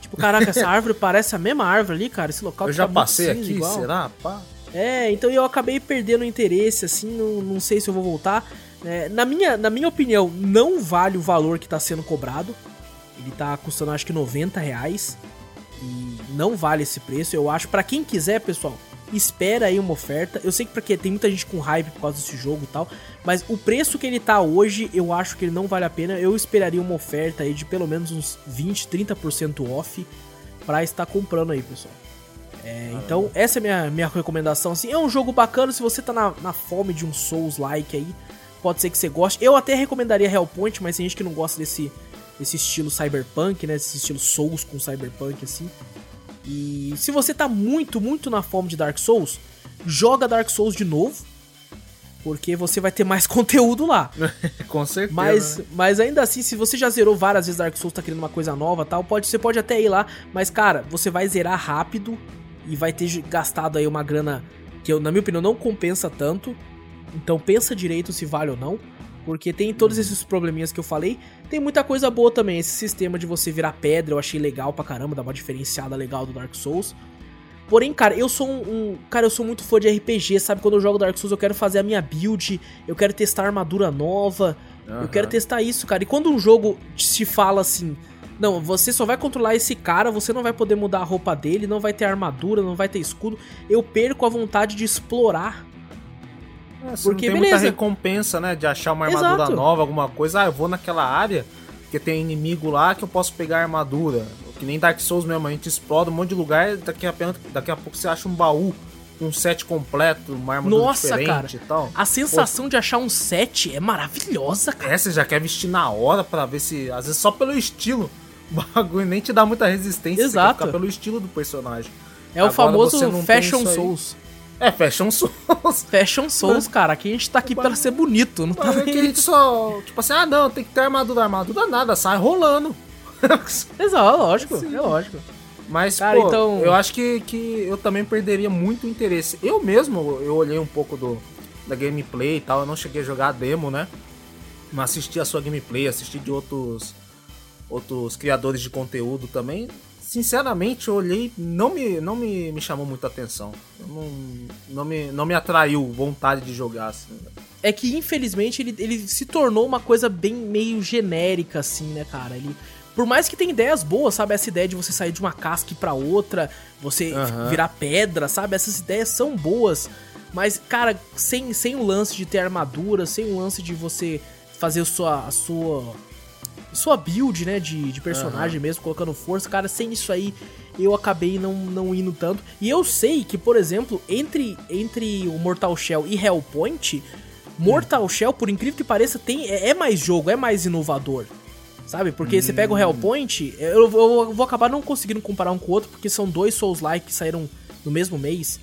Tipo, caraca, essa árvore parece a mesma árvore ali, cara. Esse local Eu já tá passei aqui, igual. será? Pá. É, então eu acabei perdendo o interesse, assim, não, não sei se eu vou voltar. É, na, minha, na minha opinião, não vale o valor que tá sendo cobrado. Ele tá custando acho que 90 reais. E não vale esse preço. Eu acho, para quem quiser, pessoal, espera aí uma oferta. Eu sei que porque tem muita gente com hype por causa desse jogo e tal, mas o preço que ele tá hoje, eu acho que ele não vale a pena. Eu esperaria uma oferta aí de pelo menos uns 20, 30% off para estar comprando aí, pessoal. É, então, essa é a minha, minha recomendação. Assim, é um jogo bacana se você tá na, na fome de um Souls-like aí. Pode ser que você goste. Eu até recomendaria Hellpoint, mas tem gente que não gosta desse, desse estilo cyberpunk, né? Esse estilo Souls com cyberpunk, assim. E se você tá muito, muito na fome de Dark Souls, joga Dark Souls de novo. Porque você vai ter mais conteúdo lá. Com certeza. Mas, né? mas ainda assim, se você já zerou várias vezes Dark Souls, tá querendo uma coisa nova tal, pode, você pode até ir lá. Mas, cara, você vai zerar rápido e vai ter gastado aí uma grana que, eu, na minha opinião, não compensa tanto. Então pensa direito se vale ou não. Porque tem todos uhum. esses probleminhas que eu falei. Tem muita coisa boa também. Esse sistema de você virar pedra eu achei legal pra caramba, dá uma diferenciada legal do Dark Souls. Porém, cara, eu sou um, um, Cara, eu sou muito fã de RPG, sabe? Quando eu jogo Dark Souls, eu quero fazer a minha build, eu quero testar armadura nova, uhum. eu quero testar isso, cara. E quando um jogo se fala assim. Não, você só vai controlar esse cara, você não vai poder mudar a roupa dele, não vai ter armadura, não vai ter escudo. Eu perco a vontade de explorar é, porque não tem beleza. muita recompensa, né? De achar uma armadura Exato. nova, alguma coisa. Ah, eu vou naquela área, porque tem inimigo lá que eu posso pegar armadura. Que nem Dark Souls mesmo, a gente explode um monte de lugar, daqui a, daqui a pouco você acha um baú um set completo, uma armadura Nossa, diferente cara, e tal. A sensação Pô, de achar um set é maravilhosa, cara. É, você já quer vestir na hora para ver se. Às vezes só pelo estilo. O bagulho nem te dá muita resistência. Exato. pelo estilo do personagem. É Agora, o famoso Fashion Souls. É, Fashion Souls. Fashion Souls, cara. Aqui a gente tá aqui pra ser bonito, não tá aqui a gente só, tipo assim, ah não, tem que ter armadura, armadura nada, sai rolando. Exato, lógico, Sim. é lógico. Mas, cara, pô, então... eu acho que, que eu também perderia muito interesse. Eu mesmo, eu olhei um pouco do, da gameplay e tal, eu não cheguei a jogar a demo, né? Mas assisti a sua gameplay, assisti de outros outros criadores de conteúdo também sinceramente, eu olhei, não me, não me, me chamou muita atenção. Não, não, me, não me atraiu vontade de jogar, assim. É que, infelizmente, ele, ele se tornou uma coisa bem meio genérica, assim, né, cara? Ele, por mais que tenha ideias boas, sabe? Essa ideia de você sair de uma casca para outra, você uhum. virar pedra, sabe? Essas ideias são boas. Mas, cara, sem, sem o lance de ter armadura, sem o lance de você fazer a sua, a sua sua build, né, de, de personagem uhum. mesmo, colocando força, cara, sem isso aí eu acabei não, não indo tanto. E eu sei que, por exemplo, entre, entre o Mortal Shell e Hellpoint, Mortal hum. Shell, por incrível que pareça, tem, é, é mais jogo, é mais inovador. Sabe? Porque hum. você pega o hum. Hellpoint, eu, eu, vou acabar não conseguindo comparar um com o outro, porque são dois Souls-like que saíram no mesmo mês.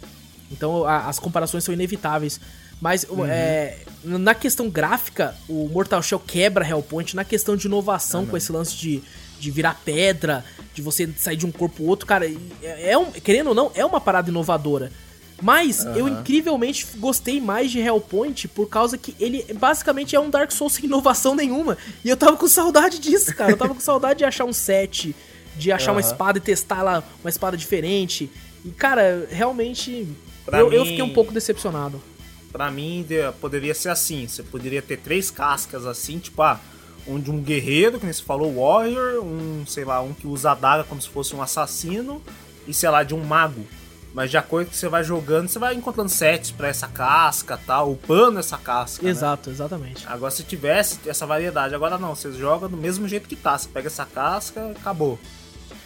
Então a, as comparações são inevitáveis. Mas uhum. é, na questão gráfica, o Mortal Shell quebra Hellpoint. Na questão de inovação, uhum. com esse lance de, de virar pedra, de você sair de um corpo outro, cara, é, é um, querendo ou não, é uma parada inovadora. Mas uhum. eu incrivelmente gostei mais de Hellpoint por causa que ele basicamente é um Dark Souls sem inovação nenhuma. E eu tava com saudade disso, cara. Eu tava com saudade de achar um set, de achar uma espada e testar lá uma espada diferente. E, cara, realmente eu, mim... eu fiquei um pouco decepcionado para mim poderia ser assim. Você poderia ter três cascas assim, tipo, ah, um de um guerreiro, que nem você falou, warrior, um, sei lá, um que usa a daga como se fosse um assassino, e sei lá, de um mago. Mas de acordo que você vai jogando, você vai encontrando sets para essa casca tal, upando essa casca. Né? Exato, né? exatamente. Agora se tivesse essa variedade, agora não, você joga do mesmo jeito que tá. Você pega essa casca acabou.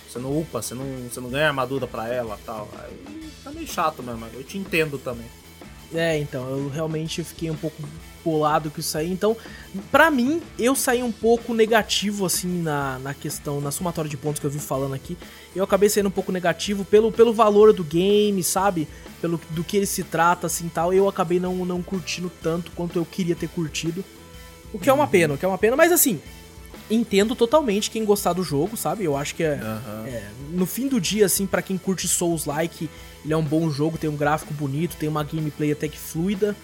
Você não upa, você não, você não ganha armadura para ela tal. Aí tá meio chato mesmo, eu te entendo também. É, então, eu realmente fiquei um pouco bolado com isso aí. Então, para mim, eu saí um pouco negativo, assim, na, na questão, na somatória de pontos que eu vi falando aqui. Eu acabei saindo um pouco negativo pelo, pelo valor do game, sabe? Pelo do que ele se trata, assim, tal. Eu acabei não, não curtindo tanto quanto eu queria ter curtido. O que é uma pena, o que é uma pena. Mas, assim, entendo totalmente quem gostar do jogo, sabe? Eu acho que é, uhum. é no fim do dia, assim, para quem curte Souls-like ele é um bom jogo, tem um gráfico bonito, tem uma gameplay até que fluida.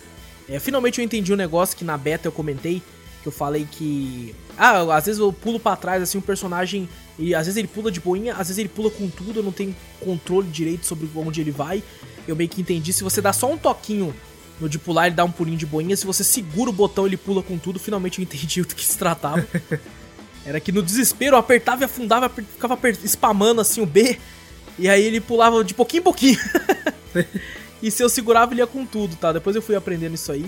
É, finalmente eu entendi um negócio que na beta eu comentei, que eu falei que. Ah, às vezes eu pulo para trás, assim, o um personagem. E às vezes ele pula de boinha, às vezes ele pula com tudo, eu não tenho controle direito sobre onde ele vai. Eu meio que entendi. Se você dá só um toquinho no de pular, ele dá um pulinho de boinha. Se você segura o botão, ele pula com tudo. Finalmente eu entendi do que se tratava. Era que no desespero eu apertava e afundava, ficava spamando assim o B. E aí ele pulava de pouquinho em pouquinho. e se eu segurava, ele ia com tudo, tá? Depois eu fui aprendendo isso aí.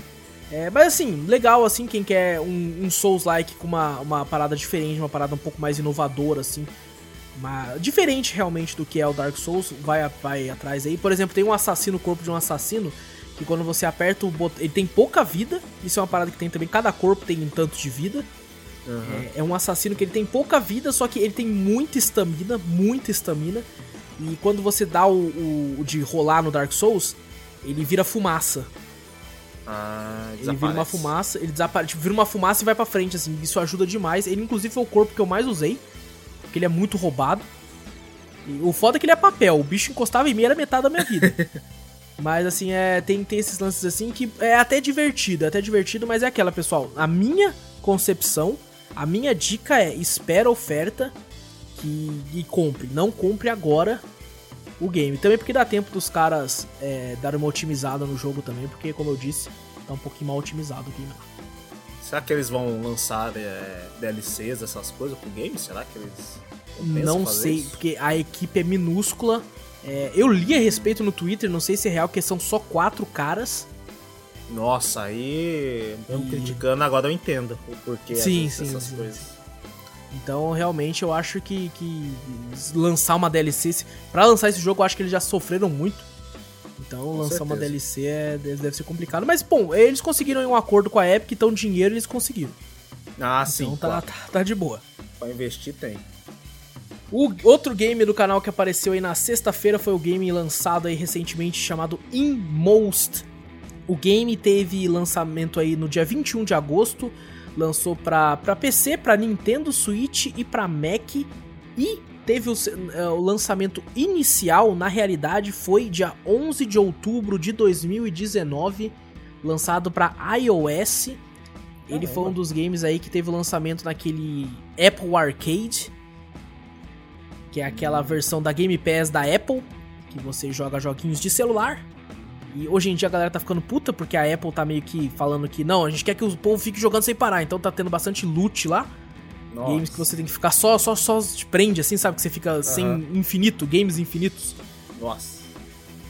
É, mas assim, legal assim, quem quer um, um Souls-like com uma, uma parada diferente, uma parada um pouco mais inovadora, assim. Uma, diferente realmente do que é o Dark Souls, vai, vai atrás aí. Por exemplo, tem um assassino, corpo de um assassino, que quando você aperta o botão. Ele tem pouca vida. Isso é uma parada que tem também. Cada corpo tem um tanto de vida. Uhum. É, é, um assassino que ele tem pouca vida, só que ele tem muita estamina, muita estamina. E quando você dá o, o, o de rolar no Dark Souls, ele vira fumaça. Ah, ele vira uma fumaça, ele desaparece, tipo, vira uma fumaça e vai para frente, assim. Isso ajuda demais. Ele, inclusive, foi o corpo que eu mais usei. Porque ele é muito roubado. E o foda é que ele é papel. O bicho encostava em mim era metade da minha vida. mas, assim, é, tem, tem esses lances assim que é até divertido. É até divertido, mas é aquela, pessoal. A minha concepção, a minha dica é: espera a oferta que e compre. Não compre agora o game. Também porque dá tempo dos caras é, darem uma otimizada no jogo também, porque, como eu disse, tá um pouquinho mal otimizado o game. Será que eles vão lançar é, DLCs, essas coisas pro game? Será que eles. Não sei, isso? porque a equipe é minúscula. É, eu li a respeito no Twitter, não sei se é real, que são só quatro caras. Nossa, aí. Mesmo e... criticando, agora eu entendo o porquê sim, sim, sim, coisas. Então, realmente, eu acho que, que lançar uma DLC. para lançar esse jogo, eu acho que eles já sofreram muito. Então, com lançar certeza. uma DLC é, deve ser complicado. Mas, bom, eles conseguiram um acordo com a Epic, então dinheiro eles conseguiram. Ah, então, sim. Então tá, claro. tá, tá de boa. Pra investir, tem. O outro game do canal que apareceu aí na sexta-feira foi o game lançado aí recentemente chamado Inmost. O game teve lançamento aí no dia 21 de agosto lançou para PC, para Nintendo Switch e para Mac e teve o, uh, o, lançamento inicial, na realidade, foi dia 11 de outubro de 2019, lançado para iOS. Ele foi um dos games aí que teve o lançamento naquele Apple Arcade, que é aquela versão da Game Pass da Apple, que você joga joguinhos de celular. E hoje em dia a galera tá ficando puta porque a Apple tá meio que falando que não, a gente quer que o povo fique jogando sem parar, então tá tendo bastante loot lá. Nossa. Games que você tem que ficar só, só, só te prende assim, sabe? Que você fica uhum. sem infinito, games infinitos. Nossa.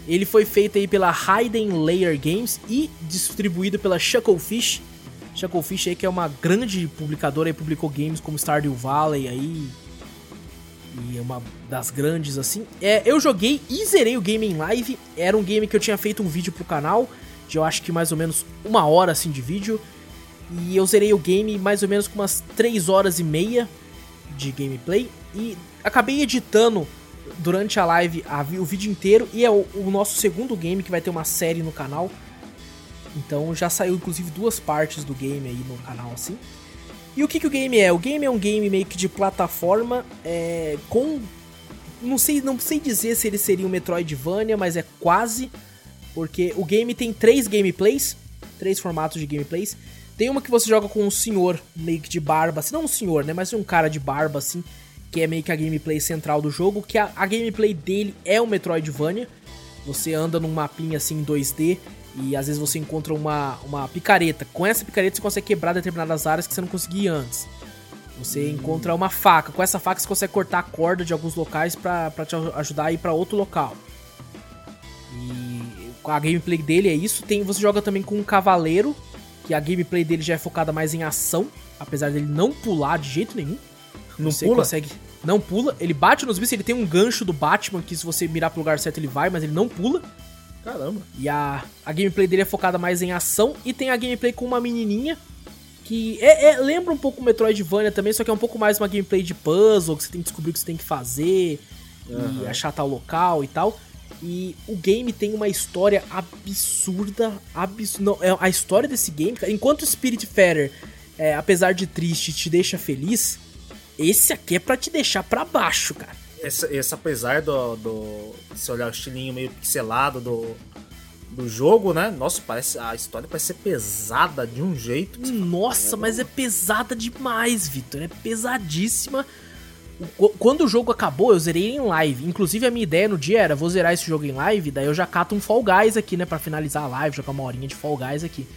Ele foi feito aí pela Hidden Layer Games e distribuído pela Shucklefish. Shucklefish aí que é uma grande publicadora e publicou games como Stardew Valley aí, e é uma das grandes assim. É, eu joguei e zerei o game em live. Era um game que eu tinha feito um vídeo pro canal, de eu acho que mais ou menos uma hora assim de vídeo. E eu zerei o game mais ou menos com umas 3 horas e meia de gameplay. E acabei editando durante a live a, o vídeo inteiro. E é o, o nosso segundo game que vai ter uma série no canal. Então já saiu inclusive duas partes do game aí no canal assim. E o que, que o game é? O game é um game meio que de plataforma é, com. Não sei, não sei dizer se ele seria um Metroidvania, mas é quase. Porque o game tem três gameplays, três formatos de gameplays. Tem uma que você joga com um senhor meio que de barba, assim, não um senhor, né? Mas um cara de barba, assim, que é meio que a gameplay central do jogo. Que a, a gameplay dele é um Metroidvania. Você anda num mapinha assim em 2D E às vezes você encontra uma, uma picareta. Com essa picareta você consegue quebrar determinadas áreas que você não conseguia antes. Você hum. encontra uma faca. Com essa faca você consegue cortar a corda de alguns locais para te ajudar a ir para outro local. E a gameplay dele é isso. Tem, você joga também com um cavaleiro, que a gameplay dele já é focada mais em ação, apesar dele não pular de jeito nenhum. Não você pula? consegue. Não pula. Ele bate nos bichos, ele tem um gancho do Batman que se você mirar pro lugar certo ele vai, mas ele não pula. Caramba. E a, a gameplay dele é focada mais em ação. E tem a gameplay com uma menininha. Que é, é, lembra um pouco o Metroidvania também, só que é um pouco mais uma gameplay de puzzle, que você tem que descobrir o que você tem que fazer. Uhum. E achar tal local e tal. E o game tem uma história absurda. Abs... Não, é a história desse game, enquanto Spirit Fetter, é, apesar de triste, te deixa feliz, esse aqui é para te deixar para baixo, cara. Esse, esse apesar do, do. Se olhar o estilinho meio pixelado do, do jogo, né? Nossa, parece a história parece ser pesada de um jeito. Nossa, fala, mas é pesada demais, Vitor. É pesadíssima. Quando o jogo acabou, eu zerei em live. Inclusive, a minha ideia no dia era: vou zerar esse jogo em live, daí eu já cato um Fall Guys aqui, né? Pra finalizar a live, jogar uma horinha de Fall Guys aqui.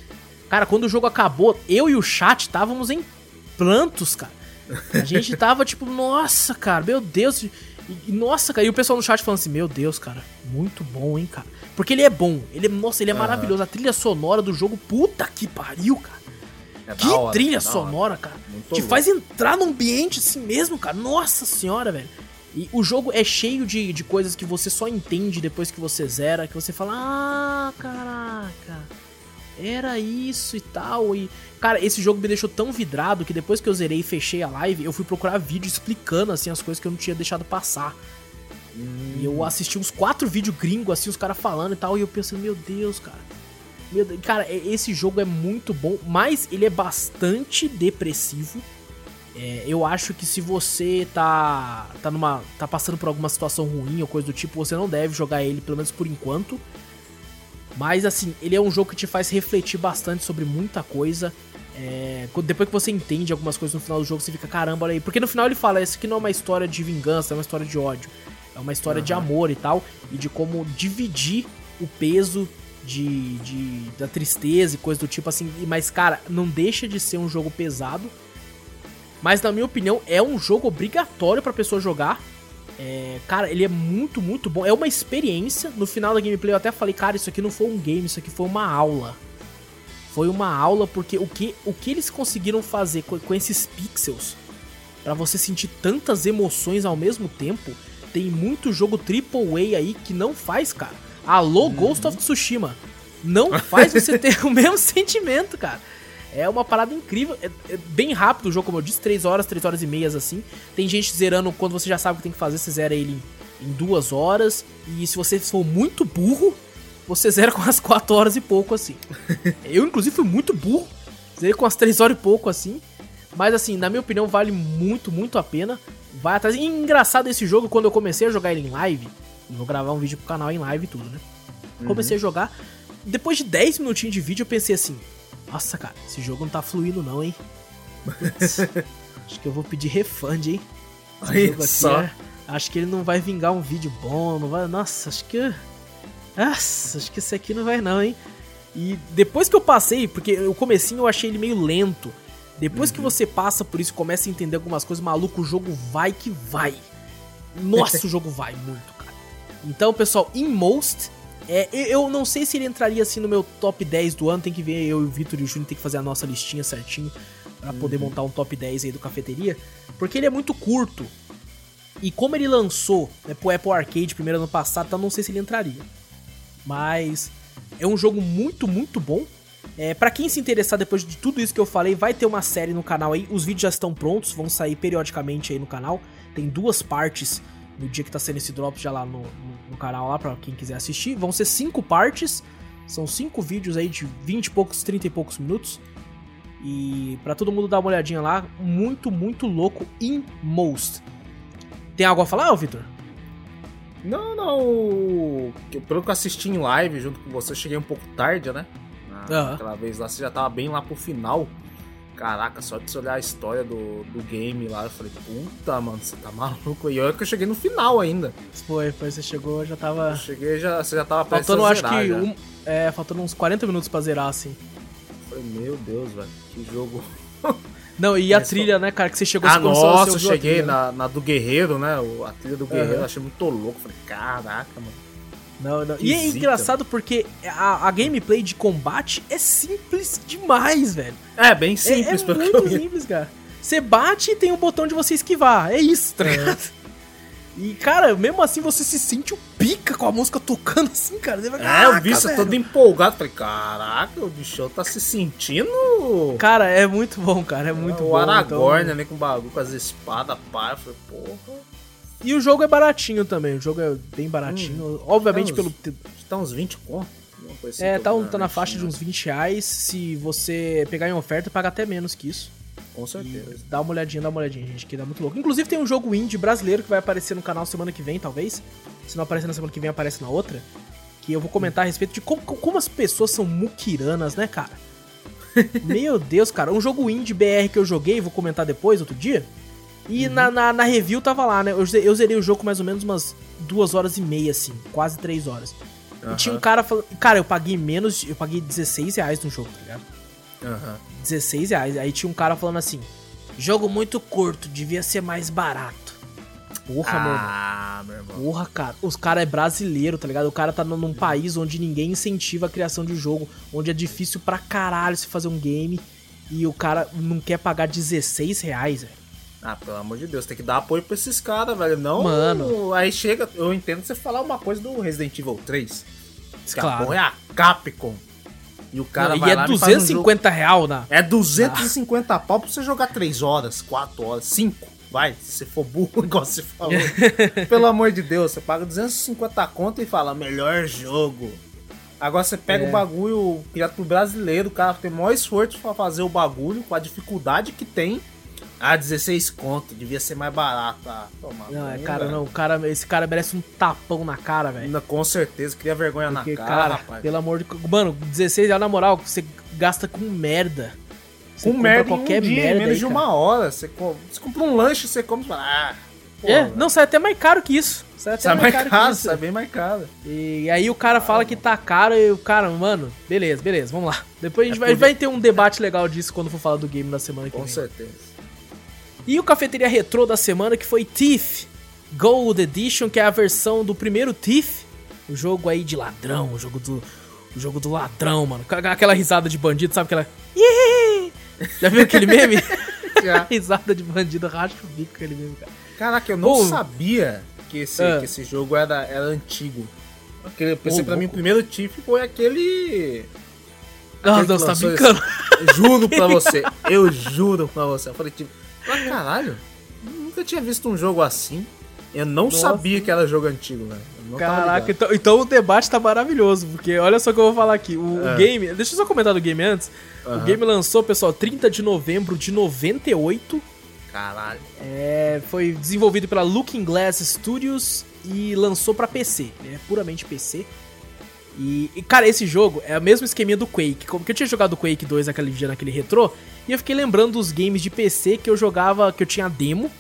Cara, quando o jogo acabou, eu e o chat estávamos em plantos, cara. A gente tava tipo, nossa, cara, meu Deus. E, nossa, cara, e o pessoal no chat falando assim: Meu Deus, cara, muito bom, hein, cara. Porque ele é bom, ele é, nossa, ele é uhum. maravilhoso. A trilha sonora do jogo, puta que pariu, cara. É que hora, trilha é sonora, cara. Muito Te faz entrar num ambiente assim mesmo, cara. Nossa senhora, velho. E o jogo é cheio de, de coisas que você só entende depois que você zera, que você fala, ah, caraca, era isso e tal. E, cara, esse jogo me deixou tão vidrado que depois que eu zerei e fechei a live, eu fui procurar vídeo explicando, assim, as coisas que eu não tinha deixado passar. Hum. E eu assisti uns quatro vídeos gringos, assim, os caras falando e tal, e eu pensei, meu Deus, cara meu Deus, cara, esse jogo é muito bom, mas ele é bastante depressivo. É, eu acho que se você tá tá numa tá passando por alguma situação ruim ou coisa do tipo, você não deve jogar ele pelo menos por enquanto. Mas assim, ele é um jogo que te faz refletir bastante sobre muita coisa. É, depois que você entende algumas coisas no final do jogo, você fica, caramba, olha aí. Porque no final ele fala, isso aqui não é uma história de vingança, é uma história de ódio. É uma história uhum. de amor e tal. E de como dividir o peso de, de da tristeza e coisa do tipo assim. Mas, cara, não deixa de ser um jogo pesado. Mas, na minha opinião, é um jogo obrigatório pra pessoa jogar. É, cara, ele é muito, muito bom. É uma experiência. No final da gameplay eu até falei, cara, isso aqui não foi um game, isso aqui foi uma aula. Foi uma aula porque o que, o que eles conseguiram fazer com, com esses pixels para você sentir tantas emoções ao mesmo tempo, tem muito jogo AAA aí que não faz, cara. Alô, uhum. Ghost of Tsushima. Não faz você ter o mesmo sentimento, cara. É uma parada incrível. É, é, bem rápido o jogo, como eu disse, 3 horas, 3 horas e meias assim. Tem gente zerando quando você já sabe o que tem que fazer, você zera ele em, em 2 horas. E se você for muito burro, você zera com as 4 horas e pouco assim. eu, inclusive, fui muito burro. Zerei com as 3 horas e pouco assim. Mas assim, na minha opinião, vale muito, muito a pena. Vai atrás. E engraçado esse jogo, quando eu comecei a jogar ele em live, Vou gravar um vídeo pro canal em live e tudo, né? Uhum. Comecei a jogar. Depois de 10 minutinhos de vídeo, eu pensei assim: Nossa, cara, esse jogo não tá fluindo, não, hein? Putz, acho que eu vou pedir refund, hein? Esse jogo só. É, acho que ele não vai vingar um vídeo bom, não vai. Nossa, acho que. Nossa, acho que esse aqui não vai, não, hein? E depois que eu passei, porque o comecinho eu achei ele meio lento. Depois uhum. que você passa por isso, começa a entender algumas coisas, maluco, o jogo vai que vai. Nossa, o jogo vai muito, então, pessoal, Inmost. É, eu não sei se ele entraria assim no meu top 10 do ano. Tem que ver eu e o Vitor e o Júnior tem que fazer a nossa listinha certinho para poder uhum. montar um top 10 aí do cafeteria. Porque ele é muito curto. E como ele lançou né, pro Apple Arcade primeiro ano passado, então não sei se ele entraria. Mas é um jogo muito, muito bom. É, para quem se interessar depois de tudo isso que eu falei, vai ter uma série no canal aí. Os vídeos já estão prontos, vão sair periodicamente aí no canal. Tem duas partes no dia que tá sendo esse drop já lá no, no, no canal lá para quem quiser assistir. Vão ser cinco partes, são cinco vídeos aí de 20 e poucos, 30 e poucos minutos. E para todo mundo dar uma olhadinha lá, muito, muito louco in most. Tem algo a falar, Victor? Não, não. Pelo que eu assisti em live junto com você, eu cheguei um pouco tarde, né? Ah, Aquela vez lá, você já tava bem lá pro final. Caraca, só de você olhar a história do, do game lá, eu falei, puta, mano, você tá maluco? E olha que eu cheguei no final ainda. Foi, foi, você chegou, já tava. Eu cheguei, já, você já tava Faltando, acho que um, É, faltando uns 40 minutos pra zerar, assim. Falei, meu Deus, velho, que jogo. Não, e a trilha, né, cara, que você chegou Ah, nossa, eu cheguei na, na, do Guerreiro, né? A trilha do Guerreiro, uhum. achei muito louco. Falei, caraca, mano. Não, não. E é engraçado porque a, a, gameplay de combate é simples demais, velho. É, bem simples. É, é muito simples, cara. Você bate e tem um botão de você esquivar. É isso, tá é. ligado? É. E, cara, mesmo assim você se sente o pica com a música tocando assim, cara. Você vai, é, o bicho velho. todo empolgado. Falei, caraca, o bichão tá se sentindo. Cara, é muito bom, cara. É muito é, bom. O Aragorn então... ali com bagulho, com as espadas, pá. Falei, porra. E o jogo é baratinho também. O jogo é bem baratinho. Hum, Obviamente, tá uns, pelo. Tá uns 20 conto. Assim é, tá, um, tá na faixa de uns 20 reais. Se você pegar em oferta, paga até menos que isso. Com certeza. E dá uma olhadinha, dá uma olhadinha, gente, que dá muito louco. Inclusive tem um jogo indie brasileiro que vai aparecer no canal semana que vem, talvez. Se não aparecer na semana que vem, aparece na outra. Que eu vou comentar a respeito de como, como as pessoas são muquiranas, né, cara? Meu Deus, cara. Um jogo indie BR que eu joguei, vou comentar depois, outro dia. E uhum. na, na, na, review tava lá, né? Eu, eu zerei o jogo mais ou menos umas duas horas e meia, assim. Quase três horas. Uhum. E tinha um cara falando. Cara, eu paguei menos. Eu paguei 16 reais no jogo, tá ligado? Aham. Uhum. 16 reais. Aí tinha um cara falando assim: jogo muito curto, devia ser mais barato. Porra, ah, meu irmão. Porra, cara. Os cara é brasileiro, tá ligado? O cara tá num país onde ninguém incentiva a criação de jogo, onde é difícil pra caralho se fazer um game. E o cara não quer pagar 16 reais, velho. Ah, pelo amor de Deus, tem que dar apoio pra esses caras, velho. Não. Mano. Aí chega. Eu entendo você falar uma coisa do Resident Evil 3. Claro. é a Capcom. E o cara não, vai e é lá 250 um real, né? É 250 ah. pau pra você jogar 3 horas, 4 horas, 5. Vai, se você for burro, igual você falou. Pelo amor de Deus, você paga 250 conto e fala, melhor jogo. Agora você pega é. o bagulho criado pro brasileiro, o cara tem o maior esforço pra fazer o bagulho, com a dificuldade que tem. Ah, 16 conto, devia ser mais barato. Ah, toma. Não, é, cara, não, o cara, esse cara merece um tapão na cara, velho. Com certeza, cria vergonha Porque, na cara, cara, rapaz. Pelo amor de Mano, 16 reais na moral, você gasta com merda. Você com merda qualquer um dia, merda. menos aí, de uma hora. Você, compra, você compra um lanche, você come e fala, ah. é, não, sai até mais caro que isso. Sai até sai mais, mais caro, sai bem mais caro. E aí o cara fala que tá caro e o cara, mano, beleza, beleza, vamos lá. Depois a gente, é vai, vai ter um debate legal disso quando for falar do game na semana que com vem. Com certeza. E o cafeteria retrô da semana que foi Thief Gold Edition, que é a versão do primeiro Thief, o jogo aí de ladrão, o jogo do o jogo do ladrão, mano. Aquela risada de bandido, sabe aquela Já viu aquele meme? Já. risada de bandido, racha o bico aquele meme, cara. Caraca, eu não sabia que esse, ah. que esse jogo era, era antigo. Porque pensei, oh, pra oh. mim, o primeiro Thief foi aquele Nossa, Deus, tá brincando. Juro pra você. Eu juro pra você. Eu falei, tipo, ah, caralho. Nunca tinha visto um jogo assim. Eu não Nossa. sabia que era jogo antigo, velho. Caraca, então, então, o debate tá maravilhoso, porque olha só o que eu vou falar aqui. O, é. game. Deixa eu só comentar do game antes. Uhum. O game lançou, pessoal, 30 de novembro de 98. Caralho. É, foi desenvolvido pela Looking Glass Studios e lançou para PC. é puramente PC. E, e, cara, esse jogo é o mesmo esqueminha do Quake. Como que eu tinha jogado o Quake 2 naquele dia, naquele retrô, e eu fiquei lembrando dos games de PC que eu jogava, que eu tinha demo,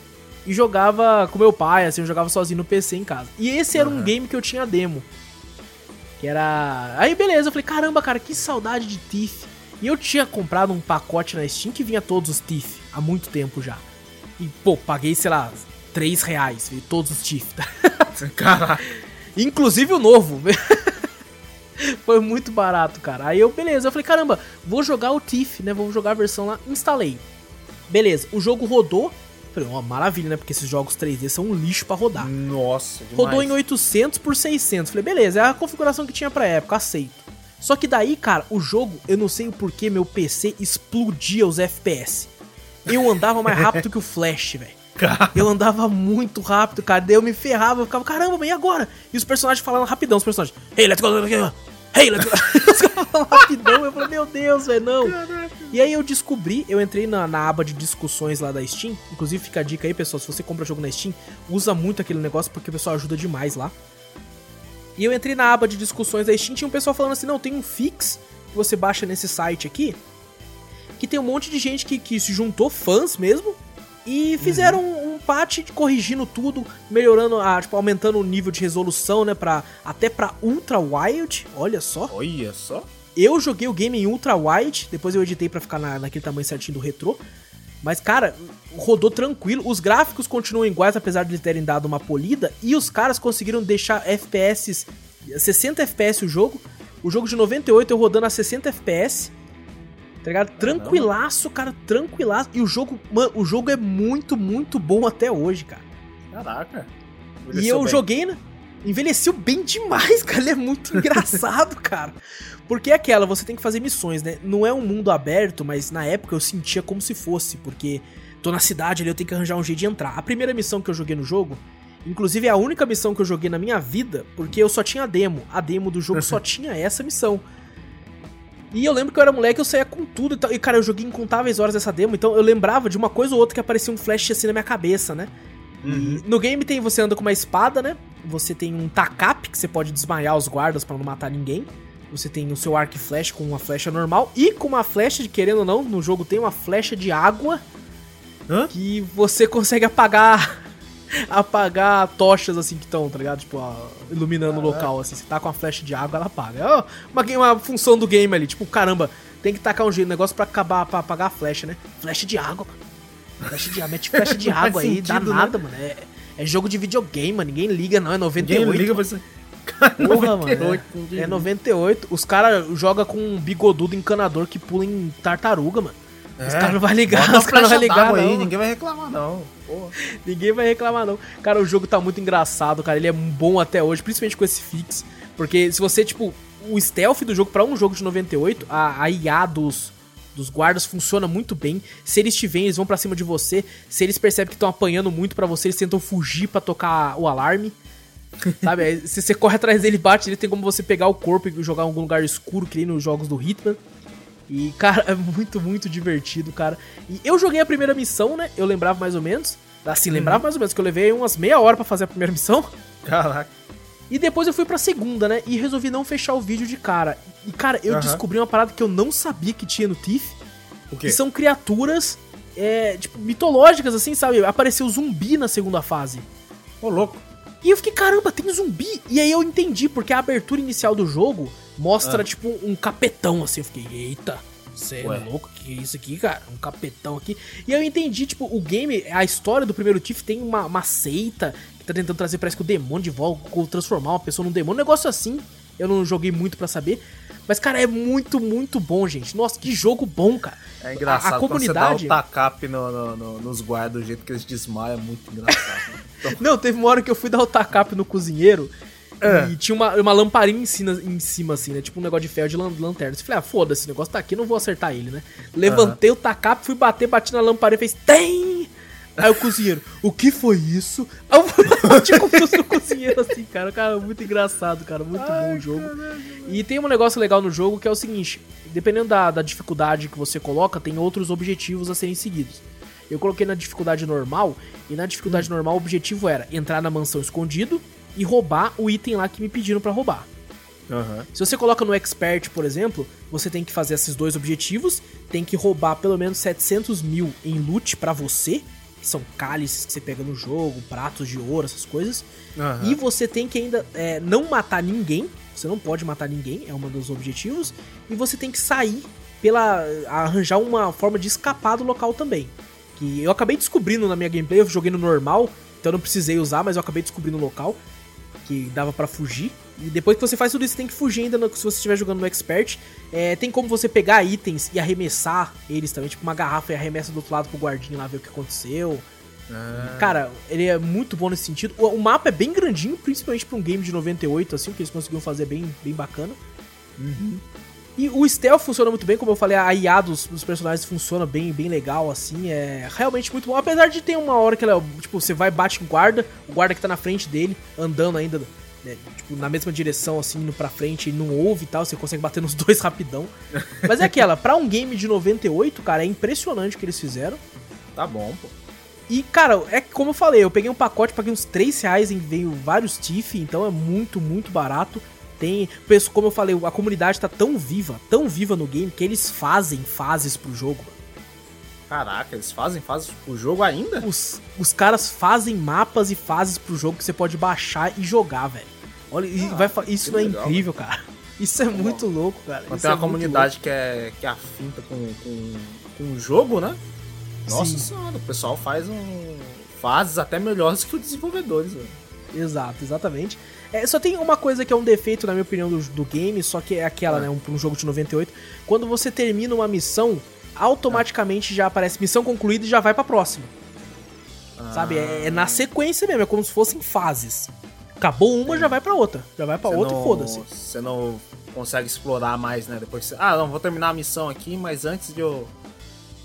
e jogava com meu pai, assim, eu jogava sozinho no PC em casa. E esse era uhum. um game que eu tinha demo. Que era. Aí beleza, eu falei, caramba, cara, que saudade de Thief. E eu tinha comprado um pacote na Steam que vinha todos os Thief há muito tempo já. E, pô, paguei, sei lá, 3 reais, todos os Thief. Caraca. Inclusive o novo. Foi muito barato, cara. Aí eu, beleza, eu falei, caramba, vou jogar o Thief, né? Vou jogar a versão lá. Instalei. Beleza, o jogo rodou. Falei, ó, oh, maravilha, né? Porque esses jogos 3D são um lixo para rodar. Nossa, demais. Rodou em 800 por 600. Falei, beleza, é a configuração que tinha pra época, aceito. Só que daí, cara, o jogo, eu não sei o porquê, meu PC explodia os FPS. Eu andava mais rápido que o Flash, velho. Eu andava muito rápido, cara. Daí eu me ferrava, eu ficava, caramba, e agora? E os personagens falando rapidão, os personagens. Hey, let's go, let's go. Hey, let's go. rapidão. Eu falei, meu Deus, velho, não. Caraca. E aí eu descobri, eu entrei na, na, aba de discussões lá da Steam. Inclusive, fica a dica aí, pessoal, se você compra jogo na Steam, usa muito aquele negócio porque o pessoal ajuda demais lá. E eu entrei na aba de discussões da Steam, tinha um pessoal falando assim, não, tem um fix que você baixa nesse site aqui, que tem um monte de gente que, que se juntou, fãs mesmo, e fizeram uhum. um, patch corrigindo tudo, melhorando, a, tipo, aumentando o nível de resolução, né, pra, até pra Ultra Wild, olha só. Olha só. Eu joguei o game em Ultra Wide, depois eu editei para ficar na, naquele tamanho certinho do retrô. Mas, cara, rodou tranquilo. Os gráficos continuam iguais, apesar de eles terem dado uma polida. E os caras conseguiram deixar FPS 60 FPS o jogo. O jogo de 98 eu rodando a 60 FPS. Tá ligado? Tranquilaço, cara, tranquilaço. E o jogo, mano, o jogo é muito, muito bom até hoje, cara. Caraca. E eu bem. joguei, né? Envelheceu bem demais, cara. Ele é muito engraçado, cara. Porque é aquela, você tem que fazer missões, né? Não é um mundo aberto, mas na época eu sentia como se fosse, porque tô na cidade ali, eu tenho que arranjar um jeito de entrar. A primeira missão que eu joguei no jogo, inclusive é a única missão que eu joguei na minha vida, porque eu só tinha a demo. A demo do jogo só tinha essa missão. E eu lembro que eu era moleque, eu saía com tudo e tal. E, cara, eu joguei incontáveis horas dessa demo, então eu lembrava de uma coisa ou outra que aparecia um flash assim na minha cabeça, né? Uhum. No game tem você anda com uma espada, né? Você tem um tacap que você pode desmaiar os guardas para não matar ninguém. Você tem o seu arco e flecha com uma flecha normal e com uma flecha, de querendo ou não, no jogo tem uma flecha de água Hã? que você consegue apagar apagar tochas assim que estão, tá ligado? Tipo, ó, iluminando o local assim. Você tá com a flecha de água, ela apaga. É uma, uma função do game ali, tipo, caramba, tem que tacar um jeito, negócio para acabar para apagar a flecha, né? Flecha de água, mano. Flecha de água, mete flecha de água aí, sentido, dá né? nada, mano. É, é jogo de videogame, mano. Ninguém liga, não. É 98. Ninguém liga pra você. Porra, 98, mano. É, é 98. Os caras jogam com um bigodudo encanador que pula em tartaruga, mano. É, os caras não vão ligar, os caras não vão ligar, não. Aí, ninguém vai reclamar, não. Porra. Ninguém vai reclamar, não. Cara, o jogo tá muito engraçado, cara. Ele é bom até hoje, principalmente com esse fix. Porque se você, tipo, o stealth do jogo, para um jogo de 98, a, a IA dos, dos guardas funciona muito bem. Se eles te veem, eles vão para cima de você. Se eles percebem que estão apanhando muito para você, eles tentam fugir para tocar o alarme. Sabe? Se você corre atrás dele bate, ele tem como você pegar o corpo e jogar em algum lugar escuro, que nem nos jogos do Hitman. E, cara, é muito, muito divertido, cara. E eu joguei a primeira missão, né? Eu lembrava mais ou menos. Assim, uhum. lembrava mais ou menos, que eu levei umas meia hora para fazer a primeira missão. Caraca. E depois eu fui pra segunda, né? E resolvi não fechar o vídeo de cara. E, cara, eu uhum. descobri uma parada que eu não sabia que tinha no Tiff. O quê? Que são criaturas, é, tipo, mitológicas, assim, sabe? Apareceu zumbi na segunda fase. Ô, louco. E eu fiquei, caramba, tem zumbi. E aí eu entendi, porque a abertura inicial do jogo mostra, ah. tipo, um capetão, assim. Eu fiquei, eita, você é louco? Que é isso aqui, cara? Um capetão aqui. E eu entendi, tipo, o game, a história do primeiro Tiff tem uma, uma seita que tá tentando trazer, parece que o demônio de volta, transformar uma pessoa num demônio. Um negócio assim. Eu não joguei muito para saber. Mas, cara, é muito, muito bom, gente. Nossa, que jogo bom, cara. É engraçado. A, a comunidade. Você dá o tacap no, no, no, nos guardas do jeito que eles desmaiam, é muito engraçado. então... Não, teve uma hora que eu fui dar o tacap no cozinheiro. É. E tinha uma, uma lamparina em cima, em cima, assim, né? Tipo um negócio de ferro de lanterna. Eu falei, ah, foda-se, esse negócio tá aqui, não vou acertar ele, né? Levantei o tacap, fui bater, bati na lamparina e fez, tem! Aí o cozinheiro, o que foi isso? Aí eu bati se no cozinheiro assim, cara. Cara, muito engraçado, cara. Muito Ai, bom o jogo. Caramba. E tem um negócio legal no jogo que é o seguinte: dependendo da, da dificuldade que você coloca, tem outros objetivos a serem seguidos. Eu coloquei na dificuldade normal, e na dificuldade normal o objetivo era entrar na mansão escondido e roubar o item lá que me pediram para roubar. Uhum. Se você coloca no Expert, por exemplo, você tem que fazer esses dois objetivos, tem que roubar pelo menos 700 mil em loot para você, que são cálices que você pega no jogo, pratos de ouro, essas coisas. Uhum. E você tem que ainda é, não matar ninguém. Você não pode matar ninguém, é um dos objetivos. E você tem que sair pela. arranjar uma forma de escapar do local também. Que eu acabei descobrindo na minha gameplay, eu joguei no normal, então eu não precisei usar, mas eu acabei descobrindo o local que dava para fugir. E depois que você faz tudo isso, tem que fugir ainda se você estiver jogando no Expert. É, tem como você pegar itens e arremessar eles também, tipo uma garrafa e arremessa do outro lado pro guardinho lá ver o que aconteceu. Ah. Cara, ele é muito bom nesse sentido. O, o, mapa é bem grandinho, principalmente pra um game de 98, assim, que eles conseguiram fazer bem, bem bacana. Uhum. E o stealth funciona muito bem, como eu falei, a IA dos, dos, personagens funciona bem, bem legal, assim, é realmente muito bom. Apesar de ter uma hora que ela, tipo, você vai bate com o guarda, o guarda que tá na frente dele, andando ainda, né, tipo, na mesma direção, assim, indo pra frente, e não ouve e tal, você consegue bater nos dois rapidão. Mas é aquela, pra um game de 98, cara, é impressionante o que eles fizeram. Tá bom, pô. E, cara, é como eu falei, eu peguei um pacote, paguei uns 3 reais veio vários TIFF, então é muito, muito barato tem. Como eu falei, a comunidade tá tão viva, tão viva no game, que eles fazem fases pro jogo, Caraca, eles fazem fases pro jogo ainda? Os, os caras fazem mapas e fases pro jogo que você pode baixar e jogar, velho. Olha, ah, vai, isso não é legal, incrível, cara. Isso é muito louco, cara. Quando tem é uma comunidade que é, que é afinta com, com, com o jogo, né? Nossa Sim. senhora, o pessoal faz um. fases até melhores que os desenvolvedores, velho. Exato, exatamente. É, só tem uma coisa que é um defeito, na minha opinião, do, do game, só que é aquela, é. né? Um, um jogo de 98. Quando você termina uma missão, automaticamente já aparece missão concluída e já vai pra próxima. Ah. Sabe? É, é, na sequência mesmo, é como se fossem fases. Acabou uma, já vai pra outra. Já vai pra você outra não, e foda-se. Você não consegue explorar mais, né? Depois você... Ah, não, vou terminar a missão aqui, mas antes de eu.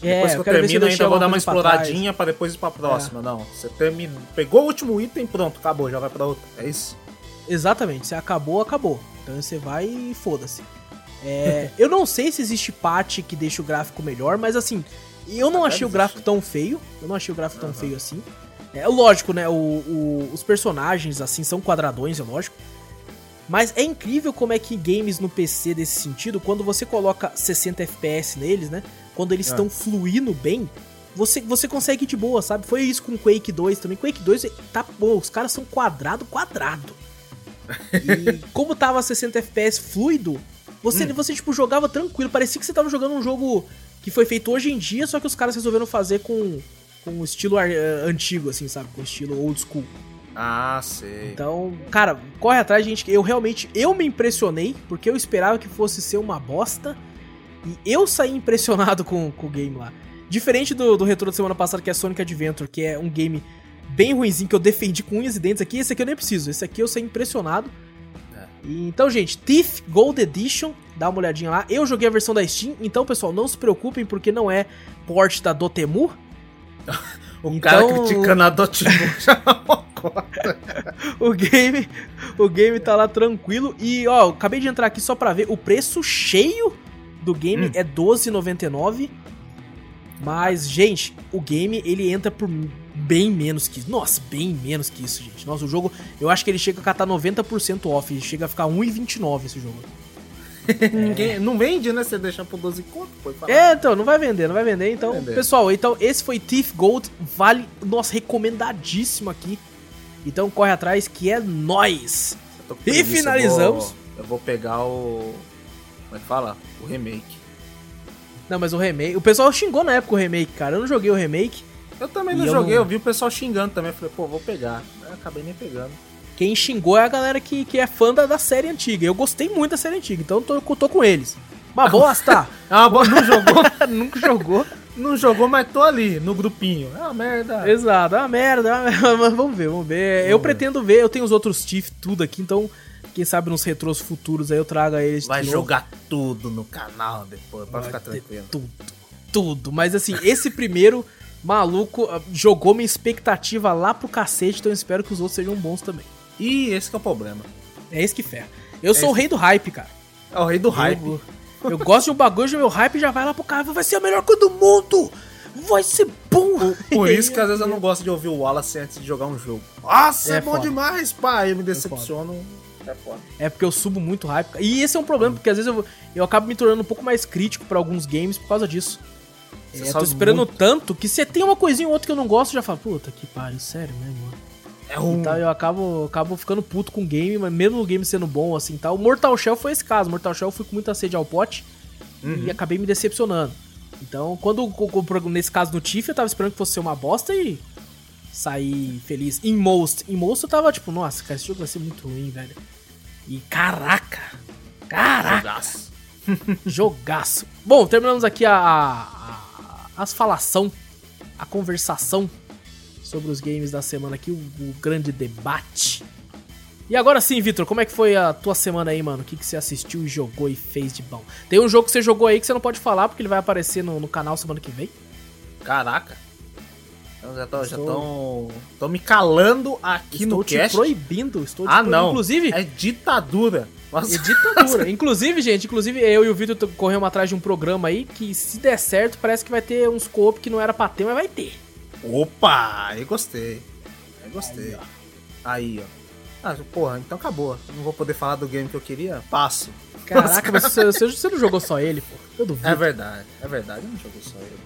É, depois que eu, eu termino, ainda vou dar uma exploradinha pra, pra, depois ir pra próxima. É. Não, você termina. Pegou o último item, pronto, acabou, já vai pra outra. É isso? Exatamente, você acabou, acabou. Então você vai e foda-se. É, eu não sei se existe patch que deixa o gráfico melhor, mas assim, eu não achei o gráfico tão feio. Eu não achei o gráfico tão feio assim. É lógico, né? O, o, os personagens, assim, são quadradões, é lógico. Mas é incrível como é que games no PC desse sentido, quando você coloca 60 FPS neles, né? Quando eles estão é. fluindo bem, você, você consegue de boa, sabe? Foi isso com Quake 2 também. Quake 2 tá bom, os caras são quadrado, quadrado. E como tava 60 FPS fluido, você, hum. você, tipo, jogava tranquilo. Parecia que você tava jogando um jogo que foi feito hoje em dia, só que os caras resolveram fazer com, com estilo uh, antigo, assim, sabe? Com estilo old school. Ah, sei. Então, cara, corre atrás, gente. Eu realmente, eu me impressionei, porque eu esperava que fosse ser uma bosta. E eu saí impressionado com, com o game lá. Diferente do, do retro da semana passada, que é Sonic Adventure, que é um game bem ruimzinho que eu defendi com unhas e dentes aqui. Esse aqui eu nem preciso. Esse aqui eu saí impressionado. Então, gente, Thief Gold Edition, dá uma olhadinha lá. Eu joguei a versão da Steam, então, pessoal, não se preocupem porque não é port da Dotemu. o então, cara criticando a Dotemu já o game, o game tá lá tranquilo e ó, acabei de entrar aqui só para ver o preço cheio do game hum. é 12,99. Mas, gente, o game ele entra por bem menos que isso. Nossa, bem menos que isso, gente. Nossa, o jogo, eu acho que ele chega a catar 90% off. Ele chega a ficar 1,29 esse jogo. Ninguém, não vende, né? Você deixar por 12 conto, É, então, não vai vender, não vai vender. Então, vai vender. pessoal, então esse foi Thief Gold. Vale, nossa, recomendadíssimo aqui. Então corre atrás que é nós. E finalizamos. Eu vou, eu vou pegar o. Como é que fala? O remake. Não, mas o remake. O pessoal xingou na época o remake, cara. Eu não joguei o remake. Eu também não joguei, eu, não... eu vi o pessoal xingando também. Falei, pô, vou pegar. Eu acabei nem pegando. Quem xingou é a galera que, que é fã da, da série antiga. Eu gostei muito da série antiga, então tô, tô com eles. Uma bosta! ah, não jogou? Nunca jogou? Não jogou, mas tô ali, no grupinho. É uma merda. Exato, é uma merda. É mas vamos ver, vamos ver. Vamos eu ver. pretendo ver, eu tenho os outros Tiff tudo aqui, então quem sabe nos retros futuros aí eu trago eles. Vai jogar tudo no canal depois, pra Vai ficar tranquilo. Tudo, tudo. Mas assim, esse primeiro maluco ah, jogou minha expectativa lá pro cacete, então eu espero que os outros sejam bons também. E esse é o problema. É esse que ferra. Eu é sou o rei do hype, cara. É o rei do hype. Eu, eu gosto de um bagulho, meu hype já vai lá pro cara, vai ser a melhor coisa do mundo! Vai ser bom! Por, por isso que às vezes eu não gosto de ouvir o Wallace antes de jogar um jogo. Nossa, é, é bom foda. demais, pá! Eu me é decepciono. É, é, porque eu subo muito hype. E esse é um problema, porque às vezes eu, eu acabo me tornando um pouco mais crítico para alguns games por causa disso. Você é, tô esperando muito... tanto que se tem uma coisinha ou outra que eu não gosto, eu já falo, puta que pariu, sério mesmo, mano. É um... Então eu acabo, acabo ficando puto com o game, mas mesmo o game sendo bom, assim, tal. Mortal Shell foi esse caso. Mortal Shell eu fui com muita sede ao pote uhum. e acabei me decepcionando. Então, quando nesse caso do Tiff, eu tava esperando que fosse ser uma bosta e saí feliz. Em Most, em Most eu tava tipo, nossa, cara, esse jogo vai ser muito ruim, velho. E caraca! Caraca! Jogaço. Jogaço. Bom, terminamos aqui a, as falação, a conversação sobre os games da semana aqui, o, o grande debate. E agora sim, Vitor, como é que foi a tua semana aí, mano? O que, que você assistiu jogou e fez de bom? Tem um jogo que você jogou aí que você não pode falar porque ele vai aparecer no, no canal semana que vem? Caraca. Eu já tô, estou... já tô, tô me calando aqui estou no te cast. proibindo, estou te Ah, proibindo. não. Inclusive, é ditadura. Nossa. Ditadura. inclusive, gente, inclusive eu e o Vitor corremos atrás de um programa aí que se der certo, parece que vai ter uns co que não era pra ter, mas vai ter. Opa, eu gostei. Eu gostei. Aí, ó. Aí, ó. Ah, porra, então acabou. Não vou poder falar do game que eu queria? Passo. Caraca, mas você, você não jogou só ele, pô. Eu duvido. É verdade, é verdade, eu não joguei só ele.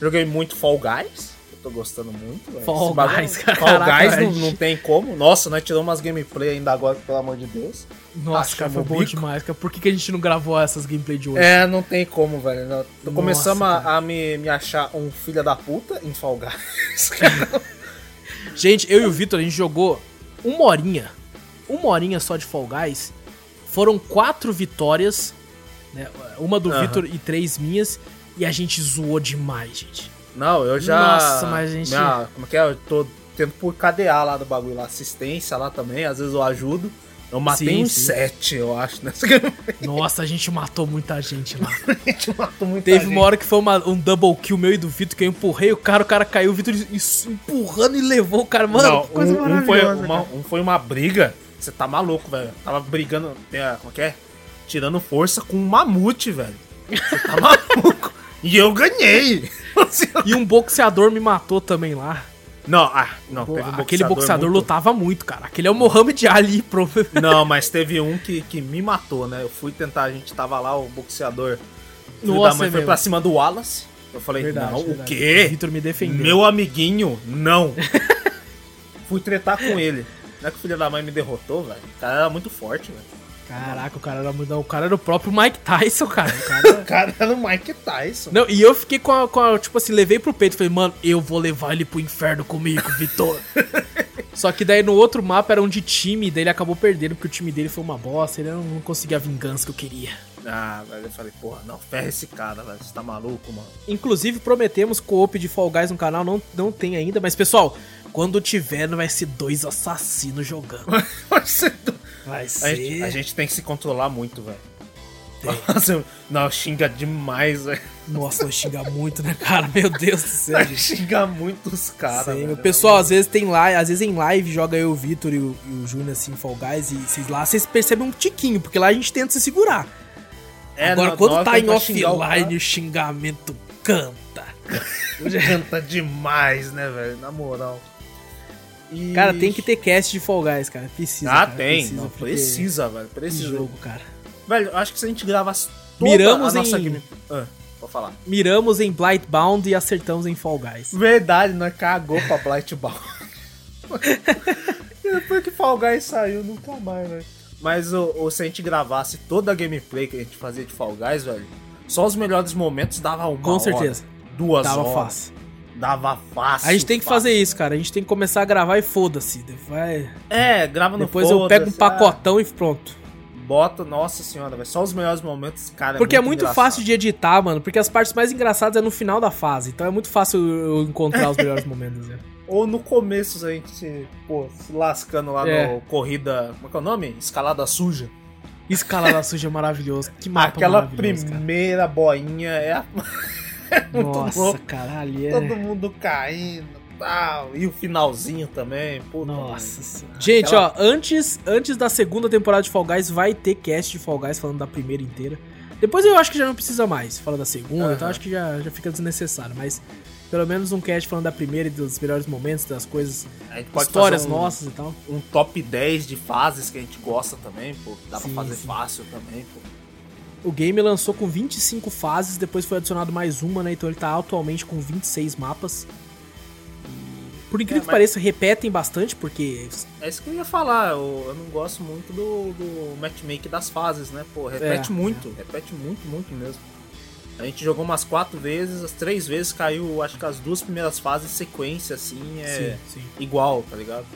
Joguei muito Fall Guys. Eu tô gostando muito. Véio. Fall Guys, cara. Fall Guys não, não, tem como. Nossa, nós tiramos umas gameplay ainda agora, pelo amor de Deus. Nossa, cara, foi bom bico. demais, cara. Por que, que a gente não gravou essas gameplay de hoje? É, não tem como, velho. Nossa, Começamos a, a, me, me achar um filho da puta em Fall Guys. gente, eu e o Vitor, a gente jogou uma horinha. Uma horinha só de Fall Guys. Foram quatro vitórias. Né? Uma do uhum. Vitor e três minhas. E a gente zoou demais, gente. Não, eu já. Nossa, mas a gente. Minha, como é que é? Eu tô tendo por KDA lá do bagulho lá, assistência lá também, às vezes eu ajudo. Eu matei uns sete, eu acho, nessa Nossa, a gente matou muita gente lá. a gente matou muita Teve gente. uma hora que foi uma, um double kill meu e do Vitor, que eu empurrei o cara, o cara caiu, o Vitor empurrando e levou o cara. Mano, Não, coisa um, um, foi uma, um foi uma briga. Você tá maluco, velho. Tava brigando, é, como é que é? Tirando força com um mamute, velho. Você tá maluco. e eu ganhei. e um boxeador me matou também lá. Não, ah, não, Pô, um aquele boxeador muito... lutava muito, cara. Aquele é o Mohamed Ali, pro. Não, mas teve um que, que me matou, né? Eu fui tentar, a gente tava lá, o boxeador. Nossa, da mãe é foi pra cima do Wallace. Eu falei, verdade, não, verdade. o quê? O Victor me defendeu. Meu amiguinho, não. fui tretar com ele. Não é que o filho da mãe me derrotou, velho. O cara era muito forte, velho. Caraca, o cara era muito. O cara era o próprio Mike Tyson, cara. O cara, o cara era o Mike Tyson. Não, e eu fiquei com a, com a, Tipo assim, levei pro peito. Falei, mano, eu vou levar ele pro inferno comigo, Vitor. Só que daí no outro mapa era um de time, daí ele acabou perdendo, porque o time dele foi uma bosta, ele não, não conseguia a vingança que eu queria. Ah, velho, eu falei, porra, não, ferra esse cara, velho, você tá maluco, mano. Inclusive, prometemos co-op de Fall Guys no canal, não, não tem ainda, mas pessoal, quando tiver, não vai ser dois assassinos jogando. vai ser. Vai ser. A gente, a gente tem que se controlar muito, velho. Não, xinga demais, velho. Nossa, xinga muito, né, cara? Meu Deus do céu. xinga muito os caras. O pessoal, às vezes tem live, às vezes em live joga eu, o Vitor e o, o Júnior assim, Fall Guys, e vocês lá vocês percebem um tiquinho, porque lá a gente tenta se segurar. É, Agora, não, quando tá em offline, o xingamento canta. canta demais, né, velho? Na moral. E... Cara, tem que ter cast de Fall Guys, cara. Precisa. Ah, cara. tem. Precisa, Não, precisa velho. Precisa. jogo, cara. Velho, acho que se a gente gravasse toda Miramos a nossa em... game... Ah, vou falar. Miramos em Blightbound e acertamos em Fall Guys. Verdade, nós cagou pra Blightbound. Depois que Fall Guys saiu, nunca mais, velho. Mas o, o, se a gente gravasse toda a gameplay que a gente fazia de Fall Guys, velho, só os melhores momentos dava uma Com certeza. Hora, duas dava horas. fácil. Dava fácil. A gente tem que fácil. fazer isso, cara. A gente tem que começar a gravar e foda-se. Vai... É, grava no Depois eu pego um pacotão é. e pronto. Bota, nossa senhora, vai só os melhores momentos, cara. É porque é muito, é muito fácil de editar, mano. Porque as partes mais engraçadas é no final da fase. Então é muito fácil eu encontrar os melhores momentos. Né? Ou no começo, a gente, pô, se lascando lá é. no corrida. Como é que é o nome? Escalada suja. Escalada suja é maravilhoso. Que mapa Aquela primeira cara. boinha é a. Nossa, caralho. É. Todo mundo caindo tal. E o finalzinho também. Puta Nossa senhora. Gente, Aquela... ó, antes, antes da segunda temporada de Fall Guys, vai ter cast de Fall Guys falando da primeira inteira. Depois eu acho que já não precisa mais falar da segunda, uhum. então acho que já, já fica desnecessário. Mas pelo menos um cast falando da primeira e dos melhores momentos, das coisas, histórias um, nossas e tal. Um top 10 de fases que a gente gosta também, pô. Dá sim, pra fazer sim. fácil também, pô. O game lançou com 25 fases, depois foi adicionado mais uma, né? Então ele tá atualmente com 26 mapas. Por incrível é, que pareça, repetem bastante, porque. É isso que eu ia falar, eu, eu não gosto muito do, do matchmaking das fases, né? Pô, repete é, muito, é. repete muito, muito mesmo. A gente jogou umas quatro vezes, as três vezes caiu, acho que as duas primeiras fases sequência, assim, é sim, sim. igual, tá ligado?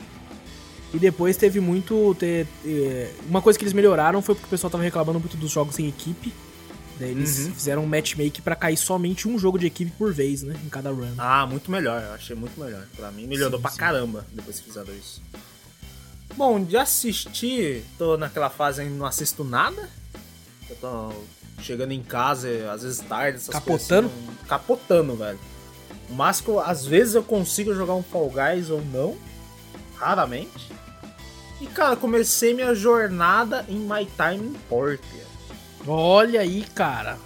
E depois teve muito. Ter, ter, uma coisa que eles melhoraram foi porque o pessoal tava reclamando muito dos jogos em equipe. Daí eles uhum. fizeram um matchmaking para cair somente um jogo de equipe por vez, né? Em cada run. Ah, muito melhor. Eu achei muito melhor. Pra mim, melhorou sim, pra sim. caramba depois que fizeram isso. Bom, de assistir, tô naquela fase ainda não assisto nada. Eu tô chegando em casa, às vezes tarde, essas Capotando? coisas. Assim, capotando, velho. Mas que às vezes eu consigo jogar um Fall Guys ou não. Raramente. E, cara, comecei minha jornada em My Time in Portia. Olha aí, cara.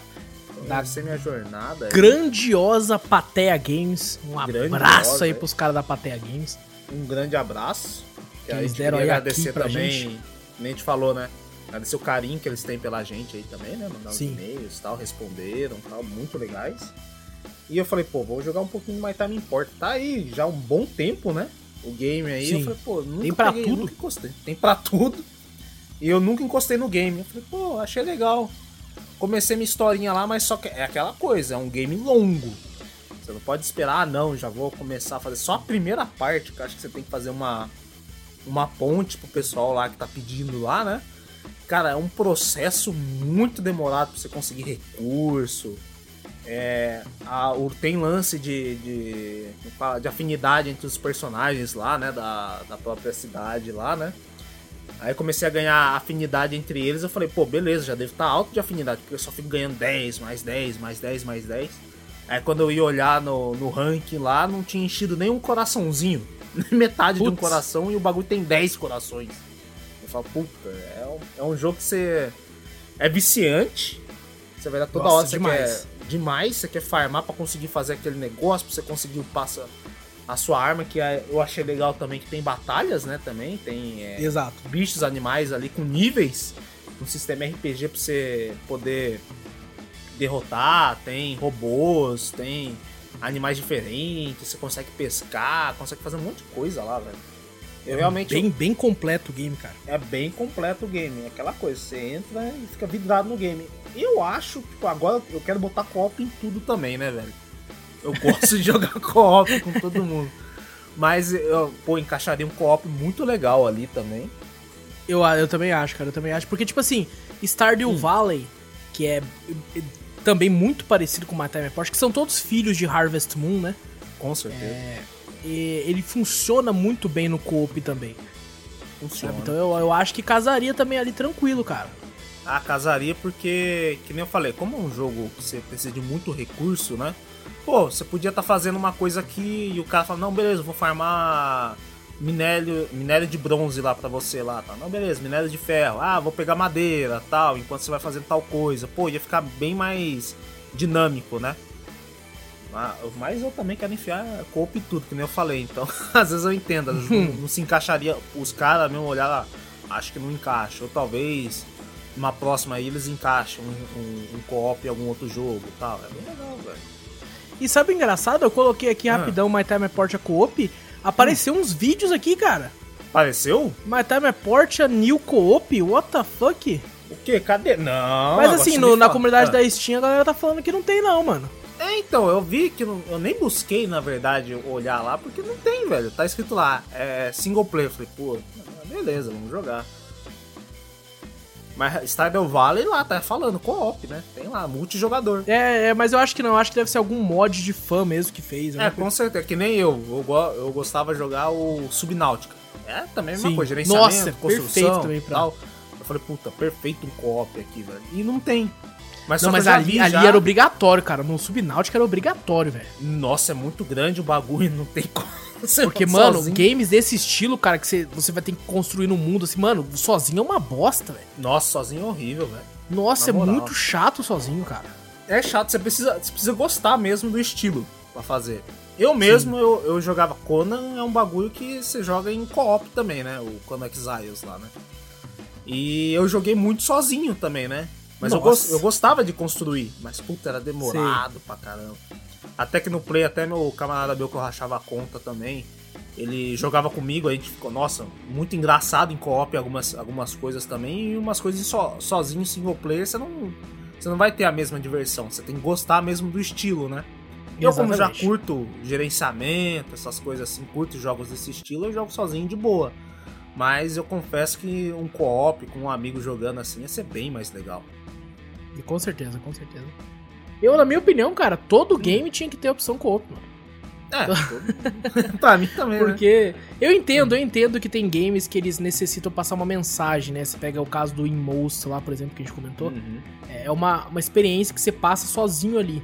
Da minha jornada. Grandiosa Patea Games. Um Grandiosa, abraço aí pros caras da Patea Games. Um grande abraço. Que eles deram aí agradecer também, gente. nem gente falou, né? Agradecer o carinho que eles têm pela gente aí também, né? Mandaram e-mails e tal, responderam tal, muito legais. E eu falei, pô, vou jogar um pouquinho mais Time Import. Tá aí já um bom tempo, né? O game aí. Sim. Eu falei, pô, nunca Tem pra peguei, tudo. Nunca encostei. Tem pra tudo. E eu nunca encostei no game. Eu falei, pô, achei legal. Comecei minha historinha lá, mas só que é aquela coisa, é um game longo. Você não pode esperar, ah, não, já vou começar a fazer só a primeira parte, que eu acho que você tem que fazer uma, uma ponte pro pessoal lá que tá pedindo lá, né? Cara, é um processo muito demorado pra você conseguir recurso. É, a, o, tem lance de, de, de, afinidade entre os personagens lá, né? Da, da própria cidade lá, né? Aí comecei a ganhar afinidade entre eles. Eu falei, pô, beleza, já deve estar tá alto de afinidade, porque eu só fico ganhando 10, mais 10, mais 10, mais 10. Aí quando eu ia olhar no, no ranking lá, não tinha enchido nem um coraçãozinho. Metade de um coração e o bagulho tem 10 corações fala, puta, é um, é um jogo que você. É viciante. Você vai dar toda Nossa, hora, você demais. quer. Demais, você quer farmar para conseguir fazer aquele negócio, pra você conseguir passar a sua arma, que é, eu achei legal também, que tem batalhas, né, também, tem é, Exato. bichos, animais ali com níveis, um sistema RPG pra você poder derrotar, tem robôs, tem animais diferentes, você consegue pescar, consegue fazer um monte de coisa lá, velho. Eu realmente. Bem, bem completo o game, cara. É bem completo o game. É aquela coisa, você entra e fica vidrado no game. Eu acho, tipo, agora eu quero botar co-op em tudo também, né, velho? Eu gosto de jogar co-op com todo mundo. Mas, eu, pô, encaixaria um co-op muito legal ali também. Eu, eu também acho, cara, eu também acho. Porque, tipo assim, Stardew hum. Valley, que é, é também muito parecido com My Time Report, que são todos filhos de Harvest Moon, né? Com certeza. É, ele funciona muito bem no co-op também. Funciona. Então eu, eu acho que casaria também ali tranquilo, cara. Ah, casaria porque, que nem eu falei, como é um jogo que você precisa de muito recurso, né? Pô, você podia estar tá fazendo uma coisa aqui e o cara fala, não, beleza, vou farmar minério, minério de bronze lá para você lá, tá? Não, beleza, minério de ferro. Ah, vou pegar madeira, tal, enquanto você vai fazendo tal coisa. Pô, ia ficar bem mais dinâmico, né? Mas eu também quero enfiar copo e tudo, que nem eu falei. Então, às vezes eu entendo, às vezes não, não, se encaixaria. Os caras mesmo olhar lá, acho que não encaixa. Ou talvez numa próxima aí eles encaixam um, um, um co-op em algum outro jogo e tal. É bem legal, velho. E sabe o engraçado? Eu coloquei aqui ah. rapidão My Time Report a co-op. Apareceu hum. uns vídeos aqui, cara. Apareceu? My Time Report a New Co-op? What the fuck? O que? Cadê? Não. Mas assim, no, na comunidade ah. da Steam a galera tá falando que não tem, não, mano. É, então, eu vi que não, eu nem busquei, na verdade, olhar lá, porque não tem, velho. Tá escrito lá, é single player. Eu falei, pô, beleza, vamos jogar. Mas Stardew Valley lá, tá falando co-op, né? Tem lá, multijogador. É, é, mas eu acho que não, acho que deve ser algum mod de fã mesmo que fez. Né? É, com certeza, que nem eu. Eu, eu gostava de jogar o Subnáutica. É, também a mesma Sim. coisa, gerenciamento, Nossa, construção perfeito também pra... tal. Eu falei, puta, perfeito um co-op aqui, velho. E não tem. Mas, não, mas ali, ali já... era obrigatório, cara. No Subnáutica era obrigatório, velho. Nossa, é muito grande o bagulho, não tem como. Porque, mano, sozinho. games desse estilo, cara, que você, você vai ter que construir no mundo, assim, mano, sozinho é uma bosta, velho. Nossa, sozinho é horrível, velho. Nossa, é muito chato sozinho, cara. É chato, você precisa, você precisa gostar mesmo do estilo pra fazer. Eu mesmo, eu, eu jogava Conan, é um bagulho que você joga em co-op também, né? O Conan Exiles lá, né? E eu joguei muito sozinho também, né? Mas eu, eu, gostava de construir, mas puta, era demorado Sim. pra caramba. Até que no Play, até meu camarada meu que eu rachava a conta também, ele jogava comigo, a gente ficou, nossa, muito engraçado em co-op algumas, algumas coisas também, e umas coisas so, sozinho, single player, você não, você não vai ter a mesma diversão, você tem que gostar mesmo do estilo, né? Eu, como já curto gerenciamento, essas coisas assim, curto jogos desse estilo, eu jogo sozinho de boa. Mas eu confesso que um co-op com um amigo jogando assim ia ser bem mais legal. E com certeza, com certeza. Eu, na minha opinião, cara, todo game tinha que ter opção co-op, mano. É, pra mim também. Né? Porque né? eu entendo, eu entendo que tem games que eles necessitam passar uma mensagem, né? Você pega o caso do Inmost lá, por exemplo, que a gente comentou. Uhum. É uma, uma experiência que você passa sozinho ali.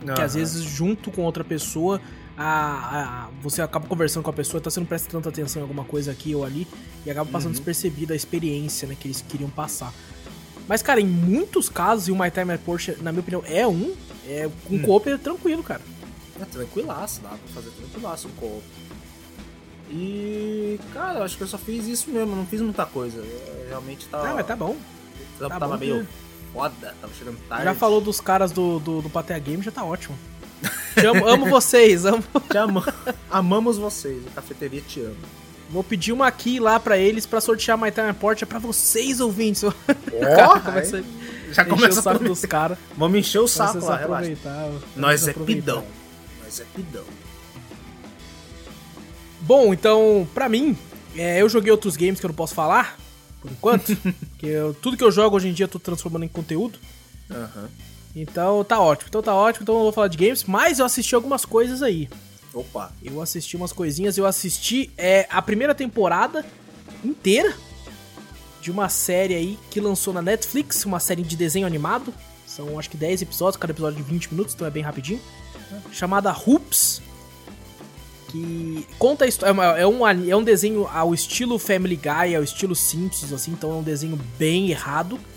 Uhum. Que às vezes, junto com outra pessoa, a, a, você acaba conversando com a pessoa, tá, você não presta tanta atenção em alguma coisa aqui ou ali, e acaba passando uhum. despercebida a experiência né, que eles queriam passar. Mas, cara, em muitos casos, e o My Time at Porsche, na minha opinião, é um, é, com hum. co-op é tranquilo, cara. É tranquilaço, dá pra fazer tranquilaço o co-op. E, cara, eu acho que eu só fiz isso mesmo, não fiz muita coisa. Eu realmente tava. Não, mas tá bom. Tá tava bom meio que... foda, tava chegando tarde. Já falou dos caras do, do, do Patea Game, já tá ótimo. Te amo, amo vocês, amo. Te amo. Amamos vocês, a cafeteria te ama. Vou pedir uma aqui lá pra eles pra sortear My Time Report. É pra vocês, ouvintes. Oh, começa, já começa o saco dos caras. Vamos encher o saco lá, relaxa. Nós é pidão. Nós é pidão. Bom, então, pra mim, é, eu joguei outros games que eu não posso falar, por enquanto. que eu, tudo que eu jogo hoje em dia eu tô transformando em conteúdo. Uhum. Então tá ótimo. Então tá ótimo. Então eu vou falar de games, mas eu assisti algumas coisas aí. Opa. Eu assisti umas coisinhas. Eu assisti é, a primeira temporada inteira de uma série aí que lançou na Netflix, uma série de desenho animado. São acho que 10 episódios, cada episódio de 20 minutos, então é bem rapidinho. Chamada Hoops. Que conta a história. É, um, é um desenho ao estilo Family Guy, ao estilo Simpsons, assim, então é um desenho bem errado.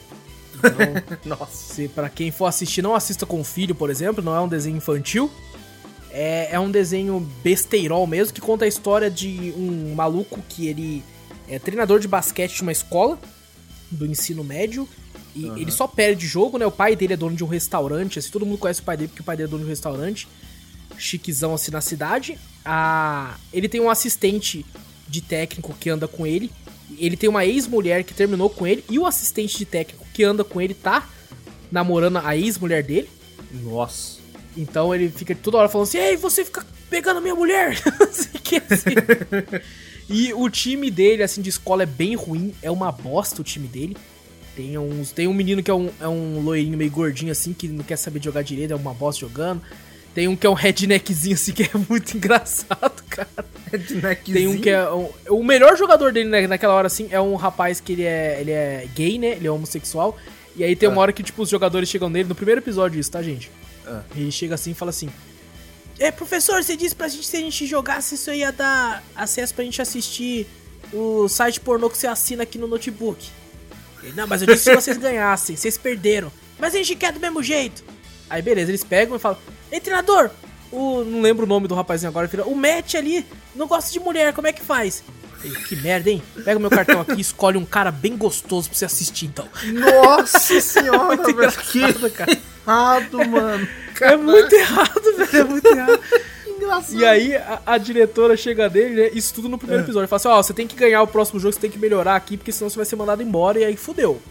Então, Nossa. Se, pra quem for assistir, não assista com o filho, por exemplo, não é um desenho infantil. É, é um desenho besteirol mesmo, que conta a história de um maluco que ele é treinador de basquete de uma escola do ensino médio. E uhum. ele só perde jogo, né? O pai dele é dono de um restaurante, assim, todo mundo conhece o pai dele porque o pai dele é dono de um restaurante. Chiquezão assim na cidade. Ah, ele tem um assistente de técnico que anda com ele. Ele tem uma ex-mulher que terminou com ele. E o assistente de técnico que anda com ele tá namorando a ex-mulher dele. Nossa. Então ele fica toda hora falando assim: Ei, você fica pegando a minha mulher! que assim. e o time dele, assim, de escola é bem ruim. É uma bosta o time dele. Tem, uns, tem um menino que é um, é um loirinho meio gordinho, assim, que não quer saber jogar direito, é uma bosta jogando. Tem um que é um redneckzinho, assim, que é muito engraçado, cara. Redneckzinho? Tem um que é... Um, o melhor jogador dele né, naquela hora, assim, é um rapaz que ele é, ele é gay, né? Ele é homossexual. E aí tem uma ah. hora que, tipo, os jogadores chegam nele, no primeiro episódio isso, tá, gente? Ah. Ele chega assim e fala assim: É, professor, você disse pra gente se a gente jogasse isso aí ia dar acesso pra gente assistir o site pornô que você assina aqui no notebook. Ele, não, mas eu disse que vocês ganhassem, vocês perderam. Mas a gente quer do mesmo jeito. Aí beleza, eles pegam e falam: Ei, treinador, o. Não lembro o nome do rapazinho agora, o Matt ali não gosta de mulher, como é que faz? que merda, hein? Pega o meu cartão aqui e escolhe um cara bem gostoso pra você assistir, então. Nossa senhora, velho. Que cara. Errado, mano. Caraca. É muito errado, velho. É muito errado. Engraçado. E aí a, a, diretora chega dele, né? Isso tudo no primeiro é. episódio. Fala assim: Ó, oh, você tem que ganhar o próximo jogo, você tem que melhorar aqui, porque senão você vai ser mandado embora. E aí fudeu.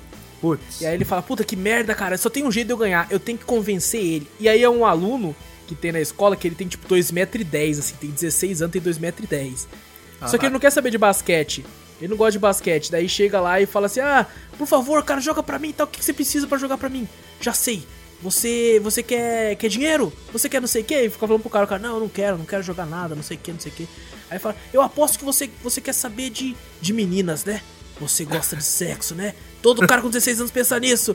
Putz. E aí ele fala: Puta que merda, cara. Só tem um jeito de eu ganhar. Eu tenho que convencer ele. E aí é um aluno que tem na escola que ele tem tipo 2,10m, assim, tem 16 anos, tem 2,10m. Ah, Só que ele não quer saber de basquete. Ele não gosta de basquete. Daí chega lá e fala assim: Ah, por favor, cara, joga pra mim e tal. O que você precisa para jogar pra mim? Já sei. Você você quer, quer dinheiro? Você quer não sei o que? E fica falando pro cara, o cara, não, eu não quero, não quero jogar nada, não sei o que, não sei o que. Aí fala, eu aposto que você, você quer saber de, de meninas, né? Você gosta de sexo, né? Todo cara com 16 anos pensa nisso.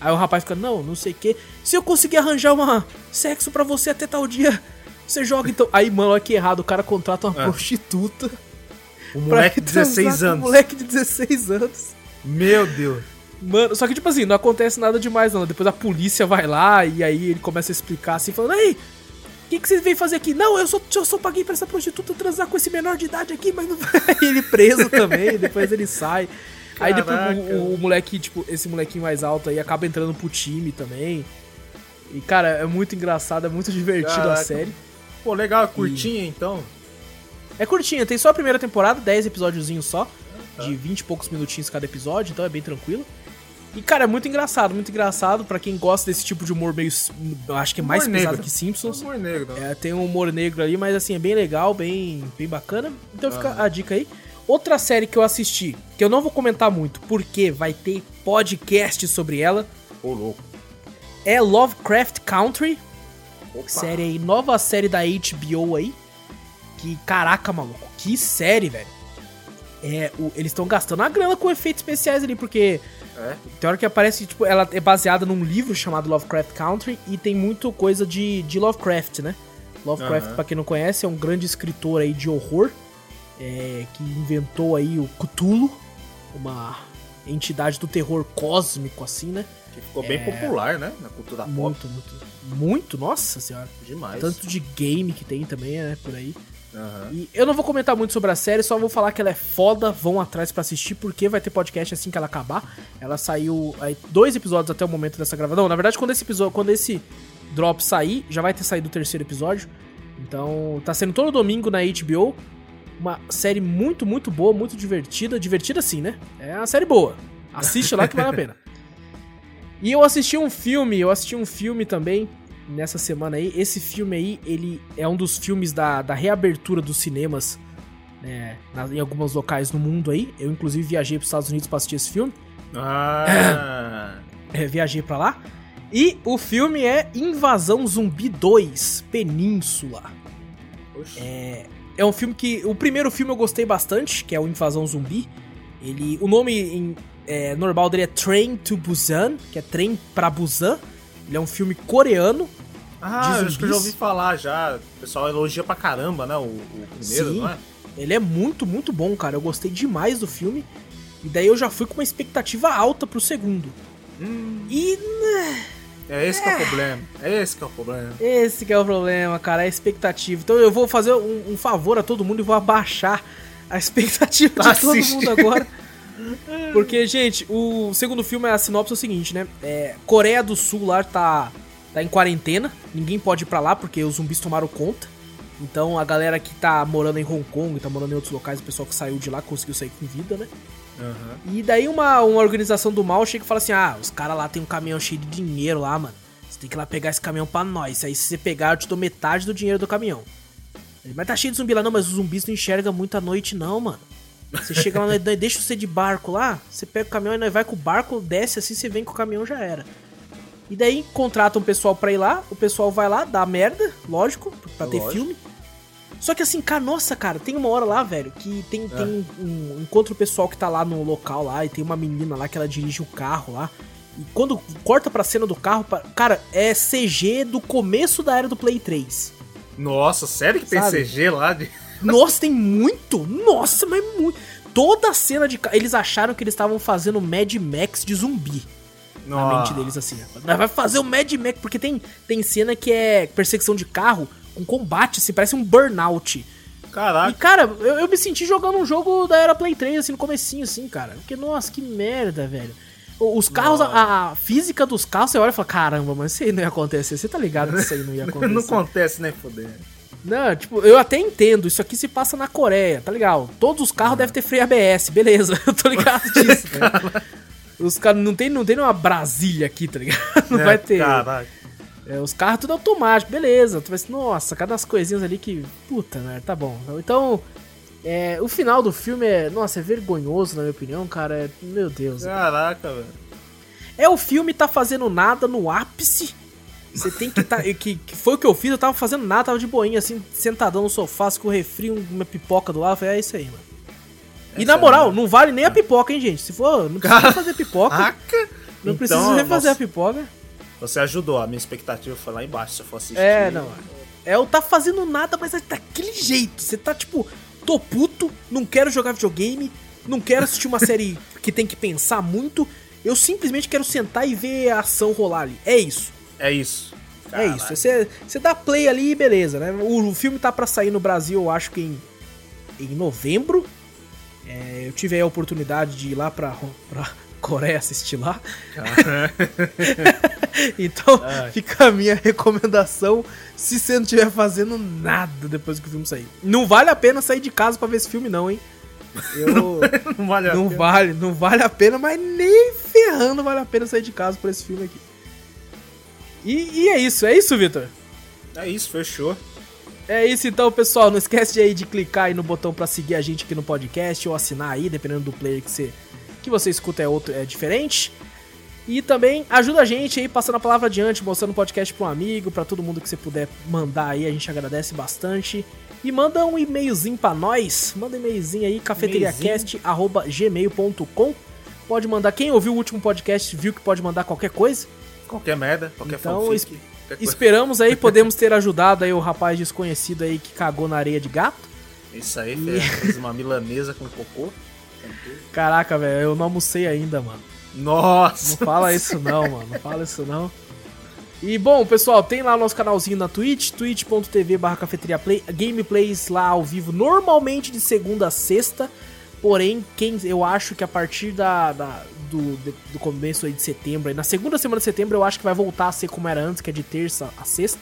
Aí o rapaz fica, não, não sei o que. Se eu conseguir arranjar uma sexo para você até tal dia, você joga então. Aí, mano, olha que errado, o cara contrata uma é. prostituta. Um moleque de 16 anos. Um moleque de 16 anos. Meu Deus. Mano, só que tipo assim, não acontece nada demais não. Depois a polícia vai lá e aí ele começa a explicar assim, falando, ei, o que, que você veio fazer aqui? Não, eu só, eu só paguei pra essa prostituta transar com esse menor de idade aqui, mas não ele preso também, depois ele sai. Caraca. Aí depois o, o, moleque, tipo, esse molequinho mais alto aí acaba entrando pro time também. E, cara, é muito engraçado, é muito divertido Caraca. a série. Pô, legal, é curtinha e... então. É curtinha, tem só a primeira temporada, 10 episódiozinhos só, de 20 e poucos minutinhos cada episódio, então é bem tranquilo. E, cara, é muito engraçado, muito engraçado para quem gosta desse tipo de humor meio. Acho que é mais humor pesado negro. que Simpsons. Humor negro. É, tem um humor negro ali, mas assim, é bem legal, bem, bem bacana. Então fica a dica aí. Outra série que eu assisti, que eu não vou comentar muito, porque vai ter podcast sobre ela. Ô, louco. É Lovecraft Country. Opa. Série aí, nova série da HBO aí. Que, caraca, maluco, que série, velho. É, o, eles estão gastando a grana com efeitos especiais ali, porque é. Tem hora que aparece, tipo, ela é baseada num livro chamado Lovecraft Country e tem muito coisa de, de Lovecraft, né? Lovecraft, uhum. pra quem não conhece, é um grande escritor aí de horror é, que inventou aí o Cthulhu, uma entidade do terror cósmico, assim, né? Que ficou bem é... popular, né? Na cultura muito, pop. Muito, muito, nossa senhora. Demais. Tanto de game que tem também, né? Por aí. Uhum. E eu não vou comentar muito sobre a série, só vou falar que ela é foda, vão atrás para assistir, porque vai ter podcast assim que ela acabar. Ela saiu aí, dois episódios até o momento dessa gravação. Na verdade, quando esse episódio, quando esse drop sair, já vai ter saído o terceiro episódio. Então, tá sendo todo domingo na HBO. Uma série muito, muito boa, muito divertida. Divertida sim, né? É uma série boa. Assiste lá que vale a pena. E eu assisti um filme, eu assisti um filme também nessa semana aí. Esse filme aí, ele é um dos filmes da, da reabertura dos cinemas né, em alguns locais no mundo aí. Eu, inclusive, viajei para os Estados Unidos para assistir esse filme. Ah! É, viajei para lá. E o filme é Invasão Zumbi 2 Península. É, é um filme que. O primeiro filme eu gostei bastante, que é o Invasão Zumbi. Ele, o nome em, é, normal dele é Train to Busan, que é trem pra Busan. Ele é um filme coreano. Ah, acho que eu já ouvi falar já. O pessoal elogia pra caramba, né? O, o primeiro, Sim, não é? Ele é muito, muito bom, cara. Eu gostei demais do filme. E daí eu já fui com uma expectativa alta pro segundo. Hum. E. Né, é esse é. que é o problema. É esse que é o problema. Esse que é o problema, cara. É a expectativa. Então eu vou fazer um, um favor a todo mundo e vou abaixar a expectativa de todo mundo agora. Porque, gente, o segundo filme, a sinopse é o seguinte, né? É, Coreia do Sul lá tá, tá em quarentena, ninguém pode ir pra lá porque os zumbis tomaram conta. Então a galera que tá morando em Hong Kong, tá morando em outros locais, o pessoal que saiu de lá conseguiu sair com vida, né? Uhum. E daí uma, uma organização do mal chega e fala assim: ah, os caras lá tem um caminhão cheio de dinheiro lá, mano. Você tem que ir lá pegar esse caminhão pra nós. Aí se você pegar, eu te dou metade do dinheiro do caminhão. Mas tá cheio de zumbi lá, não, mas os zumbis não enxergam muito à noite, não, mano. Você chega lá, deixa você de barco lá, você pega o caminhão e vai com o barco, desce assim, você vem com o caminhão já era. E daí contratam um pessoal pra ir lá, o pessoal vai lá, dá merda, lógico, pra ter lógico. filme. Só que assim, cara, nossa, cara, tem uma hora lá, velho, que tem, é. tem um, encontra o pessoal que tá lá no local lá, e tem uma menina lá que ela dirige o carro lá. E quando corta pra cena do carro, cara, é CG do começo da era do Play 3. Nossa, sério que Sabe? tem CG lá de. Nossa, tem muito! Nossa, mas muito. Toda a cena de. Eles acharam que eles estavam fazendo Mad Max de zumbi. Nossa. Na mente deles, assim. Vai fazer o Mad Max, porque tem, tem cena que é perseguição de carro com combate, assim, parece um burnout. Caraca. E, cara, eu, eu, me senti jogando um jogo da era Play 3, assim, no comecinho, assim, cara. Porque, nossa, que merda, velho. Os carros, a, a, física dos carros, você olha e fala, caramba, mas isso aí não ia acontecer. Você tá ligado que isso aí não ia acontecer. não acontece, né, foder. Não, tipo, eu até entendo, isso aqui se passa na Coreia, tá ligado? Todos os carros devem ter freio ABS, beleza, eu tô ligado disso, né? Os caras não tem, não tem uma Brasília aqui, tá ligado? Não é, vai ter. Caraca. É, os carros tudo automático, beleza. Tu vai assim, nossa, cada as coisinhas ali que. Puta, né? Tá bom. Então, é, o final do filme é. Nossa, é vergonhoso, na minha opinião, cara. É, meu Deus. Caraca, velho. É o filme tá fazendo nada no ápice você tem que tá. Que, que foi o que eu fiz, eu tava fazendo nada, tava de boinha, assim, sentadão no sofá, com o refri, uma pipoca do lado. Eu falei, é isso aí, mano. E na moral, não vale nem a pipoca, hein, gente? Se for, não precisa fazer pipoca. Caraca. Não então, precisa refazer nossa, a pipoca. Você ajudou, a minha expectativa foi lá embaixo se eu for assistir. É, não. É o tá fazendo nada, mas é daquele jeito. Você tá tipo, tô puto, não quero jogar videogame, não quero assistir uma série que tem que pensar muito. Eu simplesmente quero sentar e ver a ação rolar ali. É isso. É isso. Caralho. É isso. Você, você dá play ali e beleza, né? O, o, filme tá para sair no Brasil, eu acho que em, em novembro. É, eu tive a oportunidade de ir lá pra, pra Coreia assistir lá. então, Ai. fica a minha recomendação se você não estiver fazendo nada depois que o filme sair. Não vale a pena sair de casa para ver esse filme, não, hein? Eu, não vale a não pena. Vale, não vale a pena, mas nem ferrando vale a pena sair de casa por esse filme aqui. E, e é isso, é isso, Vitor? É isso, fechou. É isso então, pessoal. Não esquece aí de clicar aí no botão para seguir a gente aqui no podcast ou assinar aí, dependendo do player que você, que você escuta é outro é diferente. E também ajuda a gente aí passando a palavra adiante, mostrando o podcast para um amigo, para todo mundo que você puder mandar aí, a gente agradece bastante. E manda um e-mailzinho para nós, manda um e-mailzinho aí cafeteriacast@gmail.com. Pode mandar quem ouviu o último podcast, viu que pode mandar qualquer coisa. Qualquer merda, qualquer então, es Esperamos aí, podemos ter ajudado aí o rapaz desconhecido aí que cagou na areia de gato. Isso aí, e... fez uma milanesa com cocô. Caraca, velho, eu não almocei ainda, mano. Nossa! Não fala isso não, mano. Não fala isso não. E bom, pessoal, tem lá nosso canalzinho na Twitch, twitch.tv barra cafeteriaplay, gameplays lá ao vivo, normalmente de segunda a sexta, porém, quem eu acho que a partir da, da do, do começo aí de setembro, aí, na segunda semana de setembro, eu acho que vai voltar a ser como era antes, que é de terça a sexta,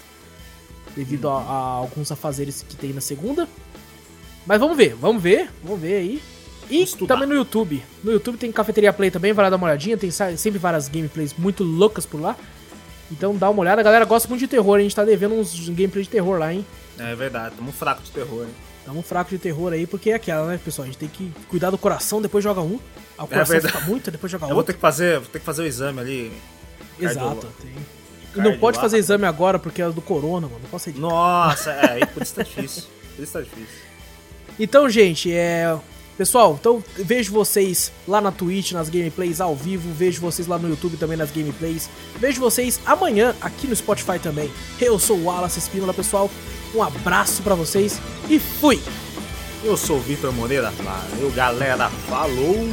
devido a, a alguns afazeres que tem na segunda. Mas vamos ver, vamos ver, vamos ver aí. E também no YouTube. No YouTube tem Cafeteria Play também, vai lá dar uma olhadinha, tem sempre várias gameplays muito loucas por lá. Então dá uma olhada, a galera gosta muito de terror, a gente tá devendo uns gameplays de terror lá, hein? É verdade, tamo fraco de terror, hein? Tamo fraco de terror aí, porque é aquela, né, pessoal? A gente tem que cuidar do coração, depois joga um. O é coração é fica muito, depois joga outro. Eu vou ter que fazer, vou ter que fazer o exame ali. Exato, tem. E não pode fazer exame agora porque é do corona, mano. Não posso ir. Nossa, é, por isso tá difícil. Por isso tá difícil. Então, gente, é. Pessoal, então vejo vocês lá na Twitch, nas gameplays ao vivo, vejo vocês lá no YouTube também nas gameplays, vejo vocês amanhã aqui no Spotify também. Eu sou o Wallace Espínola, pessoal, um abraço para vocês e fui! Eu sou o Vitor Moreira, valeu galera, falou!